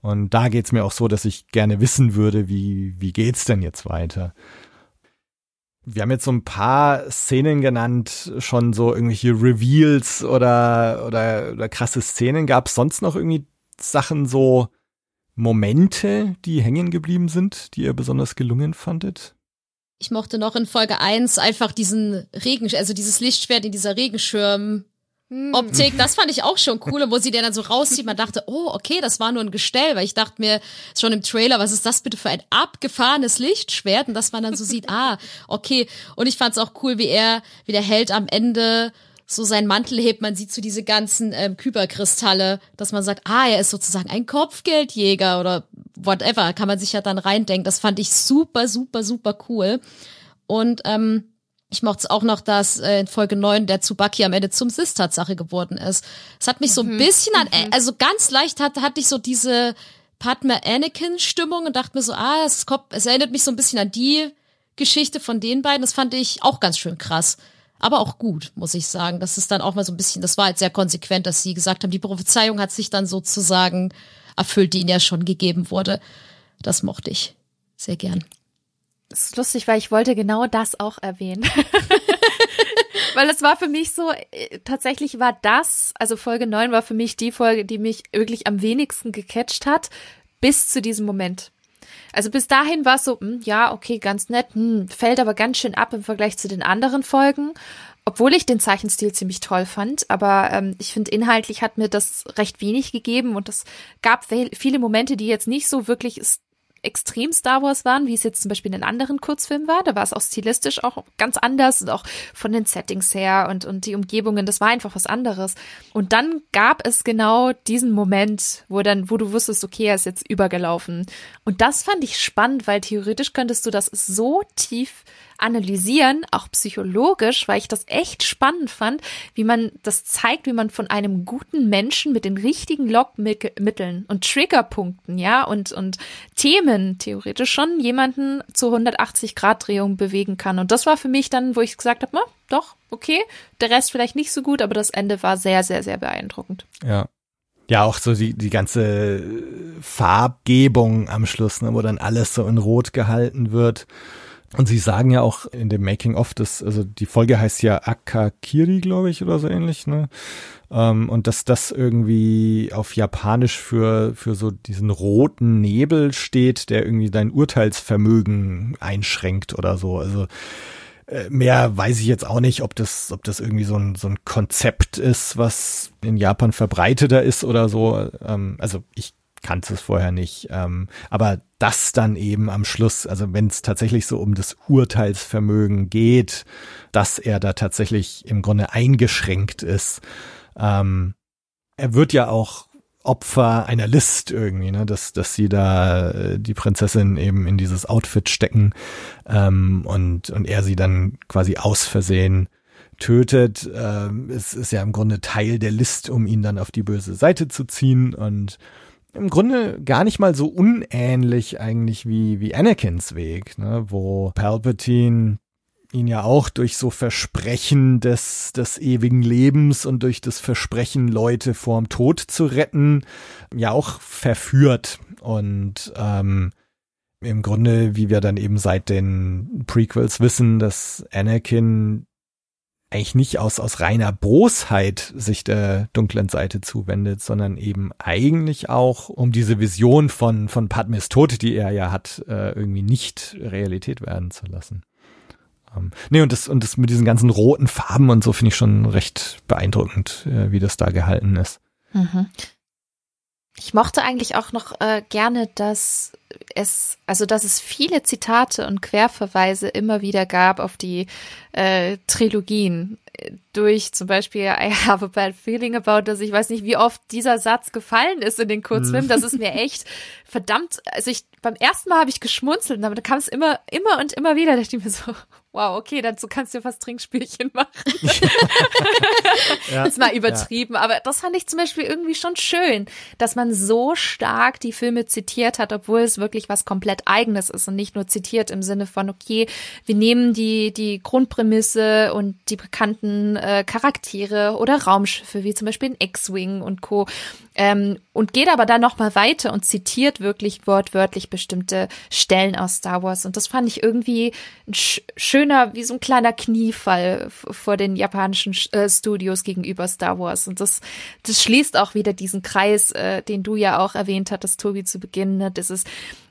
Und da geht's mir auch so, dass ich gerne wissen würde, wie, wie geht's denn jetzt weiter? Wir haben jetzt so ein paar Szenen genannt, schon so irgendwelche Reveals oder, oder, oder krasse Szenen. Gab es sonst noch irgendwie Sachen, so Momente, die hängen geblieben sind, die ihr besonders gelungen fandet? Ich mochte noch in Folge 1 einfach diesen Regen, also dieses Lichtschwert in dieser Regenschirm. Optik, das fand ich auch schon cool, wo sie den dann so rauszieht. Man dachte, oh, okay, das war nur ein Gestell, weil ich dachte mir schon im Trailer, was ist das bitte für ein abgefahrenes Lichtschwert? Und dass man dann so sieht, ah, okay. Und ich fand es auch cool, wie er, wie der Held am Ende so seinen Mantel hebt. Man sieht so diese ganzen ähm, Kyberkristalle, dass man sagt, ah, er ist sozusagen ein Kopfgeldjäger oder whatever. Kann man sich ja dann reindenken. Das fand ich super, super, super cool. Und ähm, ich mochte es auch noch, dass äh, in Folge 9 der Tsubaki am Ende zum Sis-Tatsache geworden ist. Es hat mich so ein bisschen an, äh, also ganz leicht hat, hatte ich so diese Padme Anakin-Stimmung und dachte mir so, ah, es, kommt, es erinnert mich so ein bisschen an die Geschichte von den beiden. Das fand ich auch ganz schön krass. Aber auch gut, muss ich sagen. Das ist dann auch mal so ein bisschen, das war halt sehr konsequent, dass sie gesagt haben, die Prophezeiung hat sich dann sozusagen erfüllt, die ihnen ja schon gegeben wurde. Das mochte ich sehr gern. Das ist lustig, weil ich wollte genau das auch erwähnen. weil es war für mich so, äh, tatsächlich war das, also Folge 9 war für mich die Folge, die mich wirklich am wenigsten gecatcht hat, bis zu diesem Moment. Also bis dahin war es so, hm, ja, okay, ganz nett, hm, fällt aber ganz schön ab im Vergleich zu den anderen Folgen. Obwohl ich den Zeichenstil ziemlich toll fand, aber ähm, ich finde, inhaltlich hat mir das recht wenig gegeben und es gab viele Momente, die jetzt nicht so wirklich extrem Star Wars waren, wie es jetzt zum Beispiel in den anderen Kurzfilmen war. Da war es auch stilistisch auch ganz anders und auch von den Settings her und, und die Umgebungen, das war einfach was anderes. Und dann gab es genau diesen Moment, wo dann, wo du wusstest, okay, er ist jetzt übergelaufen. Und das fand ich spannend, weil theoretisch könntest du das so tief analysieren, auch psychologisch, weil ich das echt spannend fand, wie man das zeigt, wie man von einem guten Menschen mit den richtigen Lockmitteln und Triggerpunkten, ja, und, und Themen theoretisch schon jemanden zu 180 Grad Drehung bewegen kann. Und das war für mich dann, wo ich gesagt habe, doch, okay, der Rest vielleicht nicht so gut, aber das Ende war sehr, sehr, sehr beeindruckend. Ja. Ja, auch so die, die ganze Farbgebung am Schluss, ne, wo dann alles so in Rot gehalten wird. Und sie sagen ja auch in dem Making of, das, also die Folge heißt ja Akakiri, glaube ich, oder so ähnlich, ne? Ähm, und dass das irgendwie auf Japanisch für, für so diesen roten Nebel steht, der irgendwie dein Urteilsvermögen einschränkt oder so. Also äh, mehr weiß ich jetzt auch nicht, ob das, ob das irgendwie so ein, so ein Konzept ist, was in Japan verbreiteter ist oder so. Ähm, also ich kannte es vorher nicht. Ähm, aber das dann eben am Schluss, also wenn es tatsächlich so um das Urteilsvermögen geht, dass er da tatsächlich im Grunde eingeschränkt ist. Ähm, er wird ja auch Opfer einer List irgendwie, ne, dass, dass sie da äh, die Prinzessin eben in dieses Outfit stecken ähm, und, und er sie dann quasi aus Versehen tötet. Ähm, es ist ja im Grunde Teil der List, um ihn dann auf die böse Seite zu ziehen und im Grunde gar nicht mal so unähnlich eigentlich wie, wie Anakins Weg, ne, wo Palpatine ihn ja auch durch so Versprechen des, des ewigen Lebens und durch das Versprechen, Leute vorm Tod zu retten, ja auch verführt. Und ähm, im Grunde, wie wir dann eben seit den Prequels wissen, dass Anakin eigentlich nicht aus, aus reiner Bosheit sich der dunklen Seite zuwendet, sondern eben eigentlich auch, um diese Vision von, von Padmes Tod, die er ja hat, äh, irgendwie nicht Realität werden zu lassen. Ähm, nee, und das, und das mit diesen ganzen roten Farben und so finde ich schon recht beeindruckend, äh, wie das da gehalten ist. Mhm. Ich mochte eigentlich auch noch äh, gerne, dass es, also dass es viele Zitate und Querverweise immer wieder gab auf die äh, Trilogien. Durch zum Beispiel I have a bad feeling about this. Ich weiß nicht, wie oft dieser Satz gefallen ist in den Kurzfilmen. Das ist mir echt verdammt. Also ich beim ersten Mal habe ich geschmunzelt, aber da kam es immer, immer und immer wieder. Da dachte ich mir so, wow, okay, dazu kannst du ja fast Trinkspielchen machen. ja, ist mal übertrieben, ja. aber das fand ich zum Beispiel irgendwie schon schön, dass man so stark die Filme zitiert hat, obwohl es wirklich was komplett eigenes ist und nicht nur zitiert im Sinne von, okay, wir nehmen die, die Grundprämisse und die bekannten äh, Charaktere oder Raumschiffe, wie zum Beispiel in X-Wing und Co. Ähm, und geht aber dann nochmal weiter und zitiert wirklich wortwörtlich bestimmte Stellen aus Star Wars. Und das fand ich irgendwie ein schöner, wie so ein kleiner Kniefall vor den japanischen äh, Studios gegenüber Star Wars. Und das, das schließt auch wieder diesen Kreis, äh, den du ja auch erwähnt hattest, Tobi, zu Beginn. Ne? Das ist,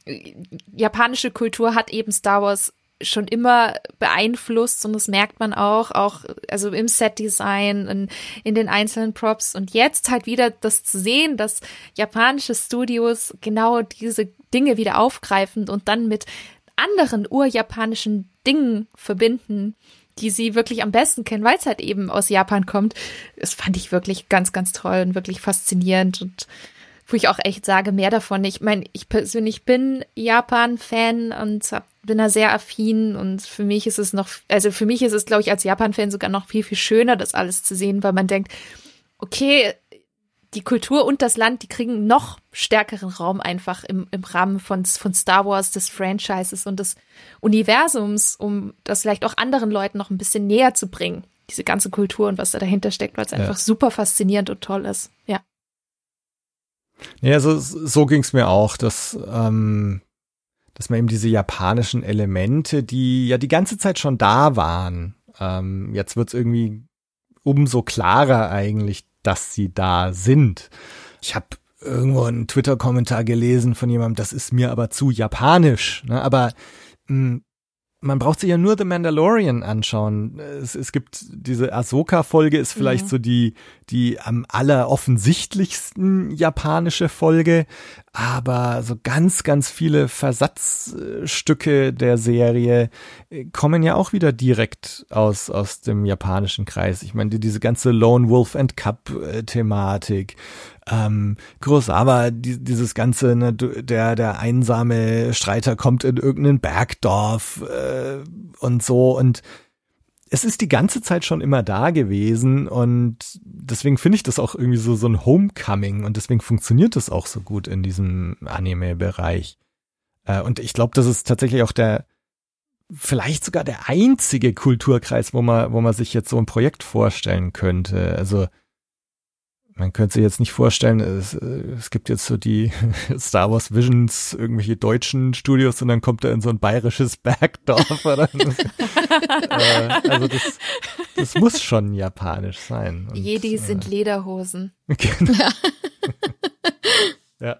äh, japanische Kultur hat eben Star Wars schon immer beeinflusst und das merkt man auch, auch also im Set-Design, in, in den einzelnen Props und jetzt halt wieder das zu sehen, dass japanische Studios genau diese Dinge wieder aufgreifen und dann mit anderen urjapanischen Dingen verbinden, die sie wirklich am besten kennen, weil es halt eben aus Japan kommt. Das fand ich wirklich ganz, ganz toll und wirklich faszinierend und wo ich auch echt sage, mehr davon. Ich meine, ich persönlich bin Japan-Fan und bin da sehr affin und für mich ist es noch, also für mich ist es, glaube ich, als Japan-Fan sogar noch viel, viel schöner, das alles zu sehen, weil man denkt, okay, die Kultur und das Land, die kriegen noch stärkeren Raum einfach im, im Rahmen von, von Star Wars, des Franchises und des Universums, um das vielleicht auch anderen Leuten noch ein bisschen näher zu bringen. Diese ganze Kultur und was da dahinter steckt, weil es ja. einfach super faszinierend und toll ist. Ja. Ja, so, so ging es mir auch, dass, ähm, dass man eben diese japanischen Elemente, die ja die ganze Zeit schon da waren, ähm, jetzt wird's irgendwie umso klarer eigentlich, dass sie da sind. Ich habe irgendwo einen Twitter-Kommentar gelesen von jemandem, das ist mir aber zu japanisch. Ne? Aber mh, hm, man braucht sich ja nur The Mandalorian anschauen. Es, es gibt diese Ahsoka-Folge ist vielleicht mhm. so die, die am alleroffensichtlichsten japanische Folge, aber so ganz, ganz viele Versatzstücke der Serie äh, kommen ja auch wieder direkt aus, aus dem japanischen Kreis. Ich meine, diese ganze Lone Wolf and Cup äh, ähm, Kurosawa, die, dieses ganze, ne, der, der einsame Streiter kommt in irgendein Bergdorf äh, und so und es ist die ganze Zeit schon immer da gewesen und deswegen finde ich das auch irgendwie so, so ein Homecoming und deswegen funktioniert das auch so gut in diesem Anime-Bereich. Äh, und ich glaube, das ist tatsächlich auch der, vielleicht sogar der einzige Kulturkreis, wo man, wo man sich jetzt so ein Projekt vorstellen könnte. Also, man könnte sich jetzt nicht vorstellen, es, es gibt jetzt so die Star Wars Visions, irgendwelche deutschen Studios und dann kommt er in so ein bayerisches Bergdorf. Oder? äh, also das, das muss schon japanisch sein. Und, Jedi sind äh, Lederhosen. Genau. Ja. ja.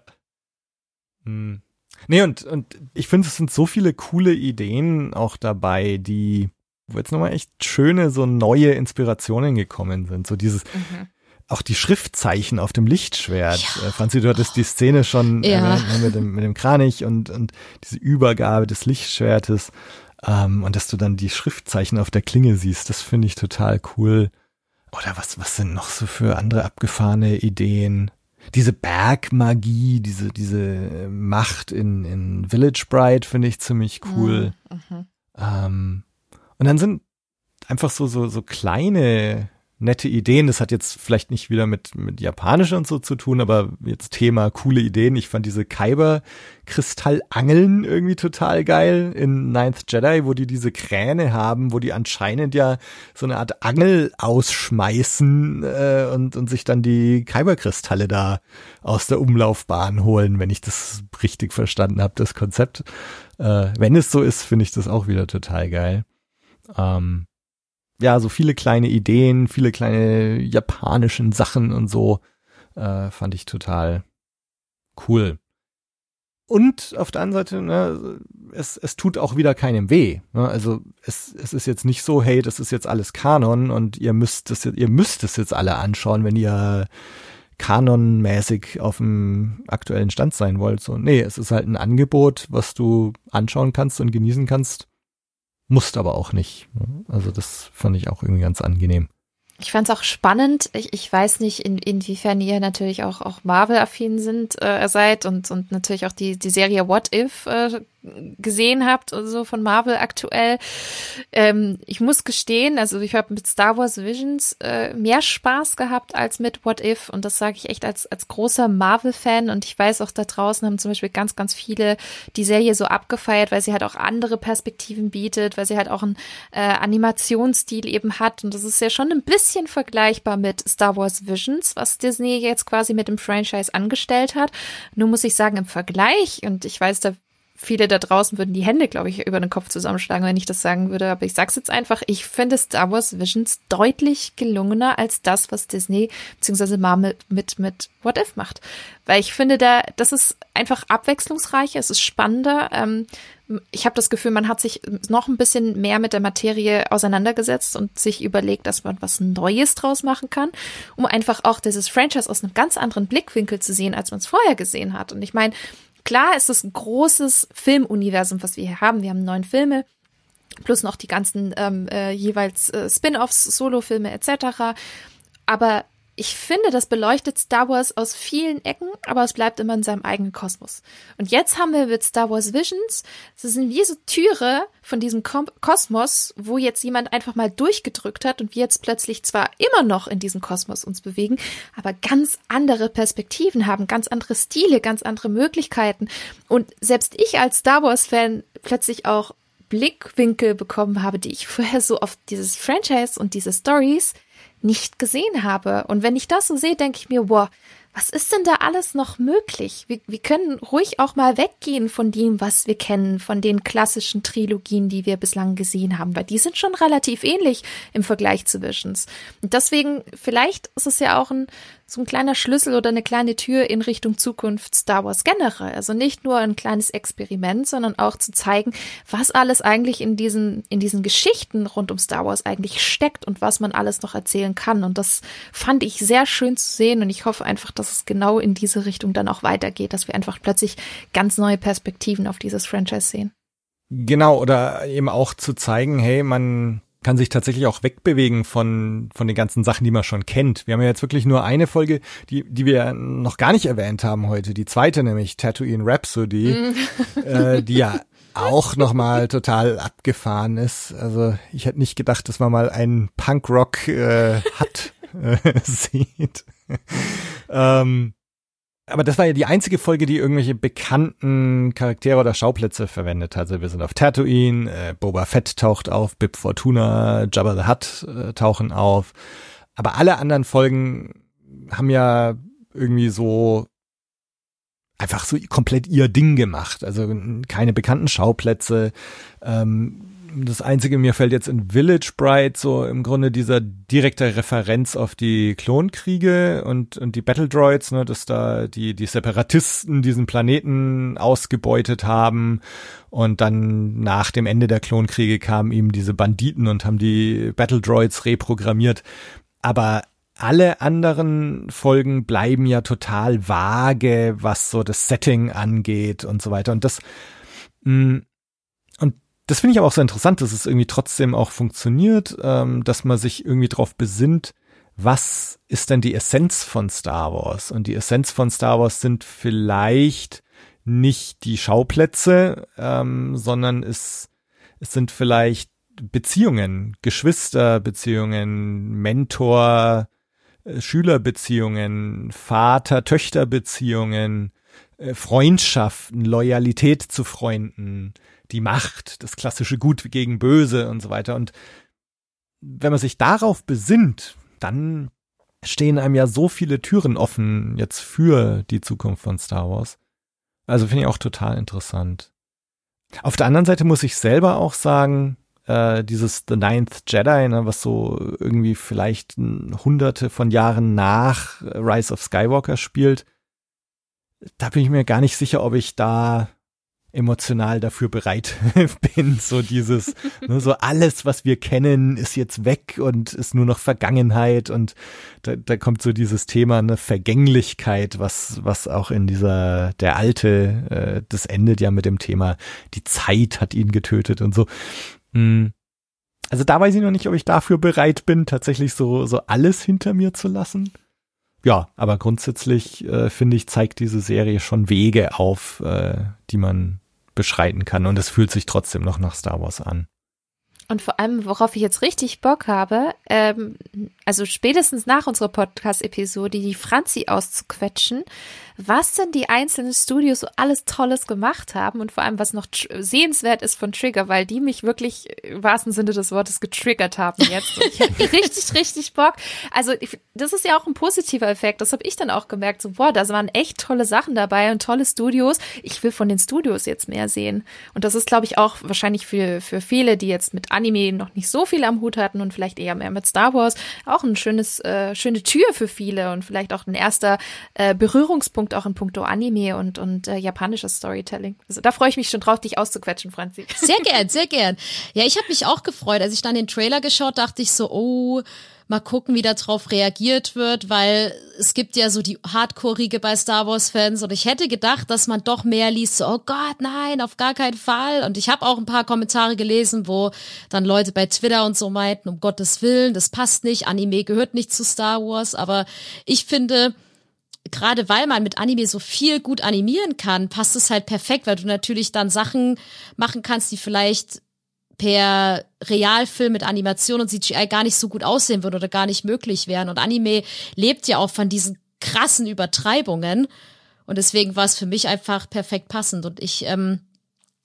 Hm. Nee, und, und ich finde, es sind so viele coole Ideen auch dabei, die, wo jetzt nochmal echt schöne, so neue Inspirationen gekommen sind. So dieses, mhm auch die Schriftzeichen auf dem Lichtschwert. Ja. Äh, Franzi, du hattest die Szene schon ja. ne, mit, dem, mit dem Kranich und, und diese Übergabe des Lichtschwertes. Ähm, und dass du dann die Schriftzeichen auf der Klinge siehst, das finde ich total cool. Oder was, was sind noch so für andere abgefahrene Ideen? Diese Bergmagie, diese, diese Macht in, in Village Bride finde ich ziemlich cool. Mhm. mhm. Ähm, und dann sind einfach so, so, so kleine nette Ideen. Das hat jetzt vielleicht nicht wieder mit, mit Japanisch und so zu tun, aber jetzt Thema coole Ideen. Ich fand diese Kyber-Kristallangeln irgendwie total geil in Ninth Jedi, wo die diese Kräne haben, wo die anscheinend ja so eine Art Angel ausschmeißen äh, und, und sich dann die Kyberkristalle da aus der Umlaufbahn holen, wenn ich das richtig verstanden habe, das Konzept. Äh, wenn es so ist, finde ich das auch wieder total geil. Ähm, ja, so viele kleine Ideen, viele kleine japanischen Sachen und so, äh, fand ich total cool. Und auf der anderen Seite, ne, es, es tut auch wieder keinem weh. Ne? Also es, es ist jetzt nicht so, hey, das ist jetzt alles Kanon und ihr müsst es, ihr müsst es jetzt alle anschauen, wenn ihr kanonmäßig auf dem aktuellen Stand sein wollt. So, nee, es ist halt ein Angebot, was du anschauen kannst und genießen kannst, musst aber auch nicht. Ne? Also das fand ich auch irgendwie ganz angenehm. Ich fand es auch spannend. Ich, ich weiß nicht, in, inwiefern ihr natürlich auch, auch Marvel-affin sind, äh, seid und, und natürlich auch die, die Serie What If äh, gesehen habt und so von Marvel aktuell. Ähm, ich muss gestehen, also ich habe mit Star Wars Visions äh, mehr Spaß gehabt als mit What If und das sage ich echt als, als großer Marvel-Fan und ich weiß auch da draußen haben zum Beispiel ganz, ganz viele die Serie so abgefeiert, weil sie halt auch andere Perspektiven bietet, weil sie halt auch einen äh, Animationsstil eben hat und das ist ja schon ein bisschen vergleichbar mit Star Wars Visions, was Disney jetzt quasi mit dem Franchise angestellt hat. Nur muss ich sagen, im Vergleich und ich weiß, da viele da draußen würden die Hände, glaube ich, über den Kopf zusammenschlagen, wenn ich das sagen würde. Aber ich sag's jetzt einfach, ich finde Star Wars Visions deutlich gelungener als das, was Disney bzw. Marvel mit, mit What If macht. Weil ich finde, da, das ist einfach abwechslungsreicher, es ist spannender. Ähm, ich habe das Gefühl, man hat sich noch ein bisschen mehr mit der Materie auseinandergesetzt und sich überlegt, dass man was Neues draus machen kann, um einfach auch dieses Franchise aus einem ganz anderen Blickwinkel zu sehen, als man es vorher gesehen hat. Und ich meine, Klar ist es ein großes Filmuniversum, was wir hier haben. Wir haben neun Filme, plus noch die ganzen ähm, äh, jeweils äh, Spin-offs, Solo-Filme etc. Aber ich finde, das beleuchtet Star Wars aus vielen Ecken, aber es bleibt immer in seinem eigenen Kosmos. Und jetzt haben wir mit Star Wars Visions, das sind wie so Türe von diesem Kom Kosmos, wo jetzt jemand einfach mal durchgedrückt hat und wir jetzt plötzlich zwar immer noch in diesem Kosmos uns bewegen, aber ganz andere Perspektiven haben, ganz andere Stile, ganz andere Möglichkeiten. Und selbst ich als Star Wars-Fan plötzlich auch Blickwinkel bekommen habe, die ich vorher so auf dieses Franchise und diese Stories nicht gesehen habe. Und wenn ich das so sehe, denke ich mir, wow, was ist denn da alles noch möglich? Wir, wir können ruhig auch mal weggehen von dem, was wir kennen, von den klassischen Trilogien, die wir bislang gesehen haben, weil die sind schon relativ ähnlich im Vergleich zu Visions. Und deswegen, vielleicht ist es ja auch ein, so ein kleiner Schlüssel oder eine kleine Tür in Richtung Zukunft Star Wars generell. Also nicht nur ein kleines Experiment, sondern auch zu zeigen, was alles eigentlich in diesen, in diesen Geschichten rund um Star Wars eigentlich steckt und was man alles noch erzählen kann. Und das fand ich sehr schön zu sehen und ich hoffe einfach, dass es genau in diese Richtung dann auch weitergeht, dass wir einfach plötzlich ganz neue Perspektiven auf dieses Franchise sehen. Genau, oder eben auch zu zeigen, hey, man kann sich tatsächlich auch wegbewegen von, von den ganzen Sachen, die man schon kennt. Wir haben ja jetzt wirklich nur eine Folge, die, die wir noch gar nicht erwähnt haben heute. Die zweite, nämlich Tatooine Rhapsody, mm. äh, die ja auch nochmal total abgefahren ist. Also ich hätte nicht gedacht, dass man mal einen Punkrock äh, hat äh, sieht. ähm, aber das war ja die einzige Folge, die irgendwelche bekannten Charaktere oder Schauplätze verwendet hat. Also wir sind auf Tatooine, äh, Boba Fett taucht auf, Bib Fortuna, Jabba the Hutt äh, tauchen auf. Aber alle anderen Folgen haben ja irgendwie so einfach so komplett ihr Ding gemacht. Also keine bekannten Schauplätze. Ähm, das einzige, mir fällt jetzt in Village Bride so im Grunde dieser direkte Referenz auf die Klonkriege und, und die Battle Droids, ne, dass da die, die Separatisten diesen Planeten ausgebeutet haben und dann nach dem Ende der Klonkriege kamen ihm diese Banditen und haben die Battle Droids reprogrammiert. Aber alle anderen Folgen bleiben ja total vage, was so das Setting angeht und so weiter. Und das, mh, mm, das finde ich aber auch so interessant, dass es irgendwie trotzdem auch funktioniert, ähm, dass man sich irgendwie drauf besinnt, was ist denn die Essenz von Star Wars? Und die Essenz von Star Wars sind vielleicht nicht die Schauplätze, ähm, sondern es, es sind vielleicht Beziehungen, Geschwisterbeziehungen, Mentor, äh, Schülerbeziehungen, Vater-Töchter-Beziehungen, äh, Freundschaften, Loyalität zu Freunden, die Macht, das klassische Gut gegen Böse und so weiter. Und wenn man sich darauf besinnt, dann stehen einem ja so viele Türen offen jetzt für die Zukunft von Star Wars. Also finde ich auch total interessant. Auf der anderen Seite muss ich selber auch sagen, äh, dieses The Ninth Jedi, ne, was so irgendwie vielleicht hunderte von Jahren nach Rise of Skywalker spielt. Da bin ich mir gar nicht sicher, ob ich da emotional dafür bereit bin. So dieses, ne, so alles, was wir kennen, ist jetzt weg und ist nur noch Vergangenheit und da, da kommt so dieses Thema eine Vergänglichkeit, was was auch in dieser der alte, äh, das endet ja mit dem Thema, die Zeit hat ihn getötet und so. Hm. Also da weiß ich noch nicht, ob ich dafür bereit bin, tatsächlich so so alles hinter mir zu lassen ja, aber grundsätzlich äh, finde ich, zeigt diese Serie schon Wege auf, äh, die man beschreiten kann. Und es fühlt sich trotzdem noch nach Star Wars an. Und vor allem, worauf ich jetzt richtig Bock habe, ähm, also spätestens nach unserer Podcast-Episode, die Franzi auszuquetschen, was denn die einzelnen Studios so alles Tolles gemacht haben und vor allem, was noch sehenswert ist von Trigger, weil die mich wirklich im wahrsten Sinne des Wortes getriggert haben jetzt. Und ich habe richtig, richtig Bock. Also ich, das ist ja auch ein positiver Effekt. Das habe ich dann auch gemerkt. So, boah, da waren echt tolle Sachen dabei und tolle Studios. Ich will von den Studios jetzt mehr sehen. Und das ist, glaube ich, auch wahrscheinlich für, für viele, die jetzt mit Anime noch nicht so viel am Hut hatten und vielleicht eher mehr mit Star Wars, auch ein schönes, äh, schöne Tür für viele und vielleicht auch ein erster äh, Berührungspunkt auch in puncto Anime und, und äh, japanisches Storytelling. Also da freue ich mich schon drauf, dich auszuquetschen, Franzi. Sehr gern, sehr gern. Ja, ich habe mich auch gefreut. Als ich dann den Trailer geschaut, dachte ich so, oh, mal gucken, wie darauf reagiert wird, weil es gibt ja so die Hardcore-Riege bei Star Wars-Fans und ich hätte gedacht, dass man doch mehr liest, so, oh Gott, nein, auf gar keinen Fall. Und ich habe auch ein paar Kommentare gelesen, wo dann Leute bei Twitter und so meinten, um Gottes Willen, das passt nicht, Anime gehört nicht zu Star Wars, aber ich finde, gerade weil man mit Anime so viel gut animieren kann, passt es halt perfekt, weil du natürlich dann Sachen machen kannst, die vielleicht per Realfilm mit Animation und CGI gar nicht so gut aussehen würden oder gar nicht möglich wären. Und Anime lebt ja auch von diesen krassen Übertreibungen. Und deswegen war es für mich einfach perfekt passend. Und ich ähm,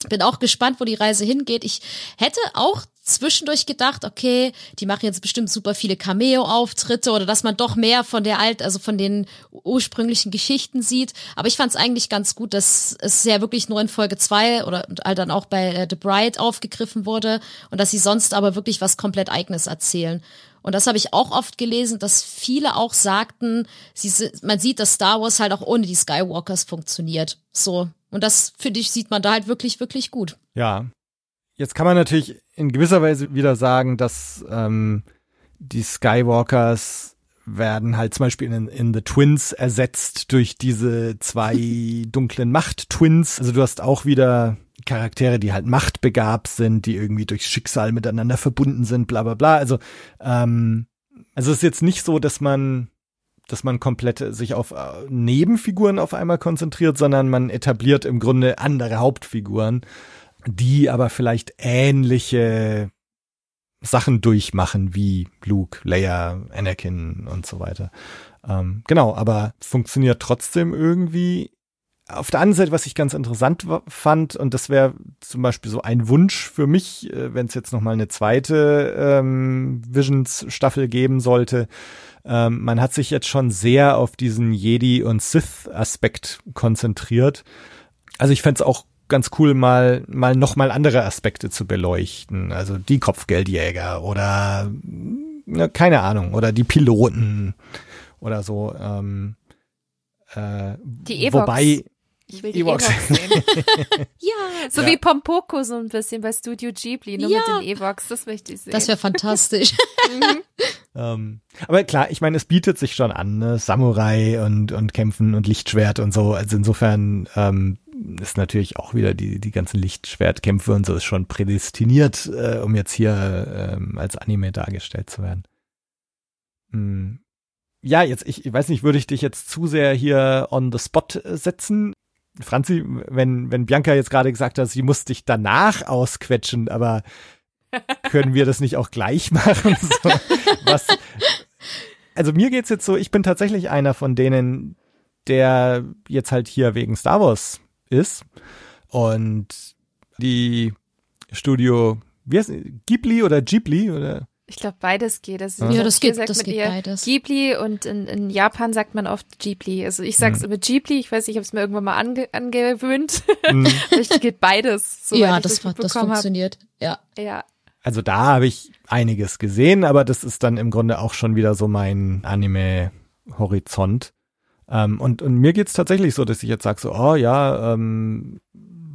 bin auch gespannt, wo die Reise hingeht. Ich hätte auch zwischendurch gedacht, okay, die machen jetzt bestimmt super viele Cameo-Auftritte oder dass man doch mehr von der alt, also von den ursprünglichen Geschichten sieht. Aber ich fand es eigentlich ganz gut, dass es ja wirklich nur in Folge zwei oder dann auch bei äh, The Bride aufgegriffen wurde und dass sie sonst aber wirklich was komplett eigenes erzählen. Und das habe ich auch oft gelesen, dass viele auch sagten, sie, man sieht, dass Star Wars halt auch ohne die Skywalkers funktioniert. So. Und das, finde ich, sieht man da halt wirklich, wirklich gut. Ja, Jetzt kann man natürlich in gewisser Weise wieder sagen, dass ähm, die Skywalkers werden halt zum Beispiel in, in The Twins ersetzt durch diese zwei dunklen Macht-Twins. Also du hast auch wieder Charaktere, die halt machtbegabt sind, die irgendwie durchs Schicksal miteinander verbunden sind, bla bla bla. Also, ähm, also es ist jetzt nicht so, dass man dass man komplett sich auf äh, Nebenfiguren auf einmal konzentriert, sondern man etabliert im Grunde andere Hauptfiguren die aber vielleicht ähnliche Sachen durchmachen wie Luke, Leia, Anakin und so weiter. Ähm, genau, aber funktioniert trotzdem irgendwie. Auf der anderen Seite, was ich ganz interessant fand, und das wäre zum Beispiel so ein Wunsch für mich, äh, wenn es jetzt noch mal eine zweite ähm, Visions-Staffel geben sollte, ähm, man hat sich jetzt schon sehr auf diesen Jedi- und Sith-Aspekt konzentriert. Also ich fände es auch ganz cool, mal, mal noch mal andere Aspekte zu beleuchten. Also die Kopfgeldjäger oder na, keine Ahnung, oder die Piloten oder so. Ähm, äh, die Evox. Wobei, ich will die Evox, Evox sehen. ja. So ja. wie Pompoko so ein bisschen bei Studio Ghibli, nur ja. mit den Evox, das möchte ich sehen. Das wäre fantastisch. mhm. ähm, aber klar, ich meine, es bietet sich schon an, ne? Samurai und, und Kämpfen und Lichtschwert und so. Also insofern ähm, ist natürlich auch wieder die, die ganzen Lichtschwertkämpfe und so ist schon prädestiniert, äh, um jetzt hier ähm, als Anime dargestellt zu werden. Hm. Ja, jetzt, ich, ich weiß nicht, würde ich dich jetzt zu sehr hier on the spot setzen? Franzi, wenn, wenn Bianca jetzt gerade gesagt hat, sie muss dich danach ausquetschen, aber können wir das nicht auch gleich machen? So, was, also mir geht's jetzt so, ich bin tatsächlich einer von denen, der jetzt halt hier wegen Star Wars ist. Und die Studio, wie heißt Ghibli oder Ghibli oder? Ich glaube, beides geht. Also ja, das geht, das geht beides. Ghibli und in, in Japan sagt man oft Ghibli. Also ich sag's hm. immer Ghibli. Ich weiß nicht, ich habe es mir irgendwann mal ange, angewöhnt. Hm. Vielleicht geht beides. ja, das, das, das funktioniert. Ja. Ja. Also da habe ich einiges gesehen, aber das ist dann im Grunde auch schon wieder so mein Anime-Horizont. Ähm, und, und mir geht's tatsächlich so, dass ich jetzt sage so, oh ja, ähm,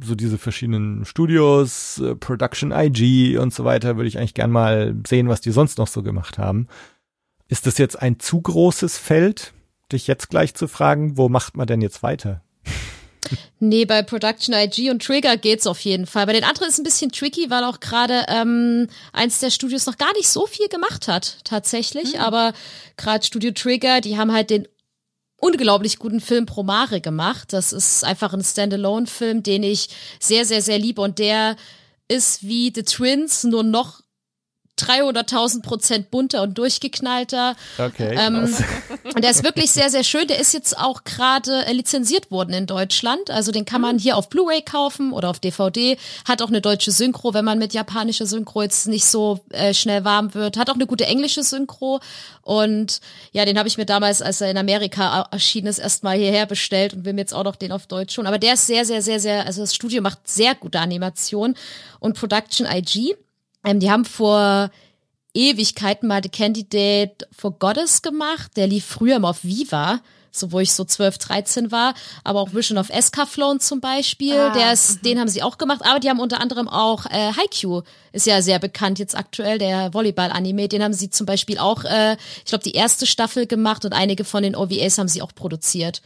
so diese verschiedenen Studios, äh, Production IG und so weiter, würde ich eigentlich gern mal sehen, was die sonst noch so gemacht haben. Ist das jetzt ein zu großes Feld, dich jetzt gleich zu fragen, wo macht man denn jetzt weiter? Nee, bei Production IG und Trigger geht's auf jeden Fall. Bei den anderen ist ein bisschen tricky, weil auch gerade ähm, eins der Studios noch gar nicht so viel gemacht hat, tatsächlich. Mhm. Aber gerade Studio Trigger, die haben halt den unglaublich guten Film Promare gemacht. Das ist einfach ein Standalone-Film, den ich sehr, sehr, sehr liebe und der ist wie The Twins, nur noch 300.000 Prozent bunter und durchgeknallter. Okay. Ähm, und der ist wirklich sehr, sehr schön. Der ist jetzt auch gerade äh, lizenziert worden in Deutschland. Also den kann man hier auf Blu-ray kaufen oder auf DVD. Hat auch eine deutsche Synchro, wenn man mit japanischer Synchro jetzt nicht so äh, schnell warm wird. Hat auch eine gute englische Synchro. Und ja, den habe ich mir damals, als er in Amerika erschienen ist, erstmal hierher bestellt und will mir jetzt auch noch den auf Deutsch schon. Aber der ist sehr, sehr, sehr, sehr, also das Studio macht sehr gute Animation und Production IG ähm, die haben vor Ewigkeiten mal The Candidate for Goddess gemacht. Der lief früher immer auf Viva, so wo ich so 12, 13 war. Aber auch Vision of Escaflowne zum Beispiel. Ah, der ist, den haben sie auch gemacht. Aber die haben unter anderem auch äh, Haikyuu, ist ja sehr bekannt jetzt aktuell, der Volleyball-Anime. Den haben sie zum Beispiel auch, äh, ich glaube, die erste Staffel gemacht und einige von den OVAs haben sie auch produziert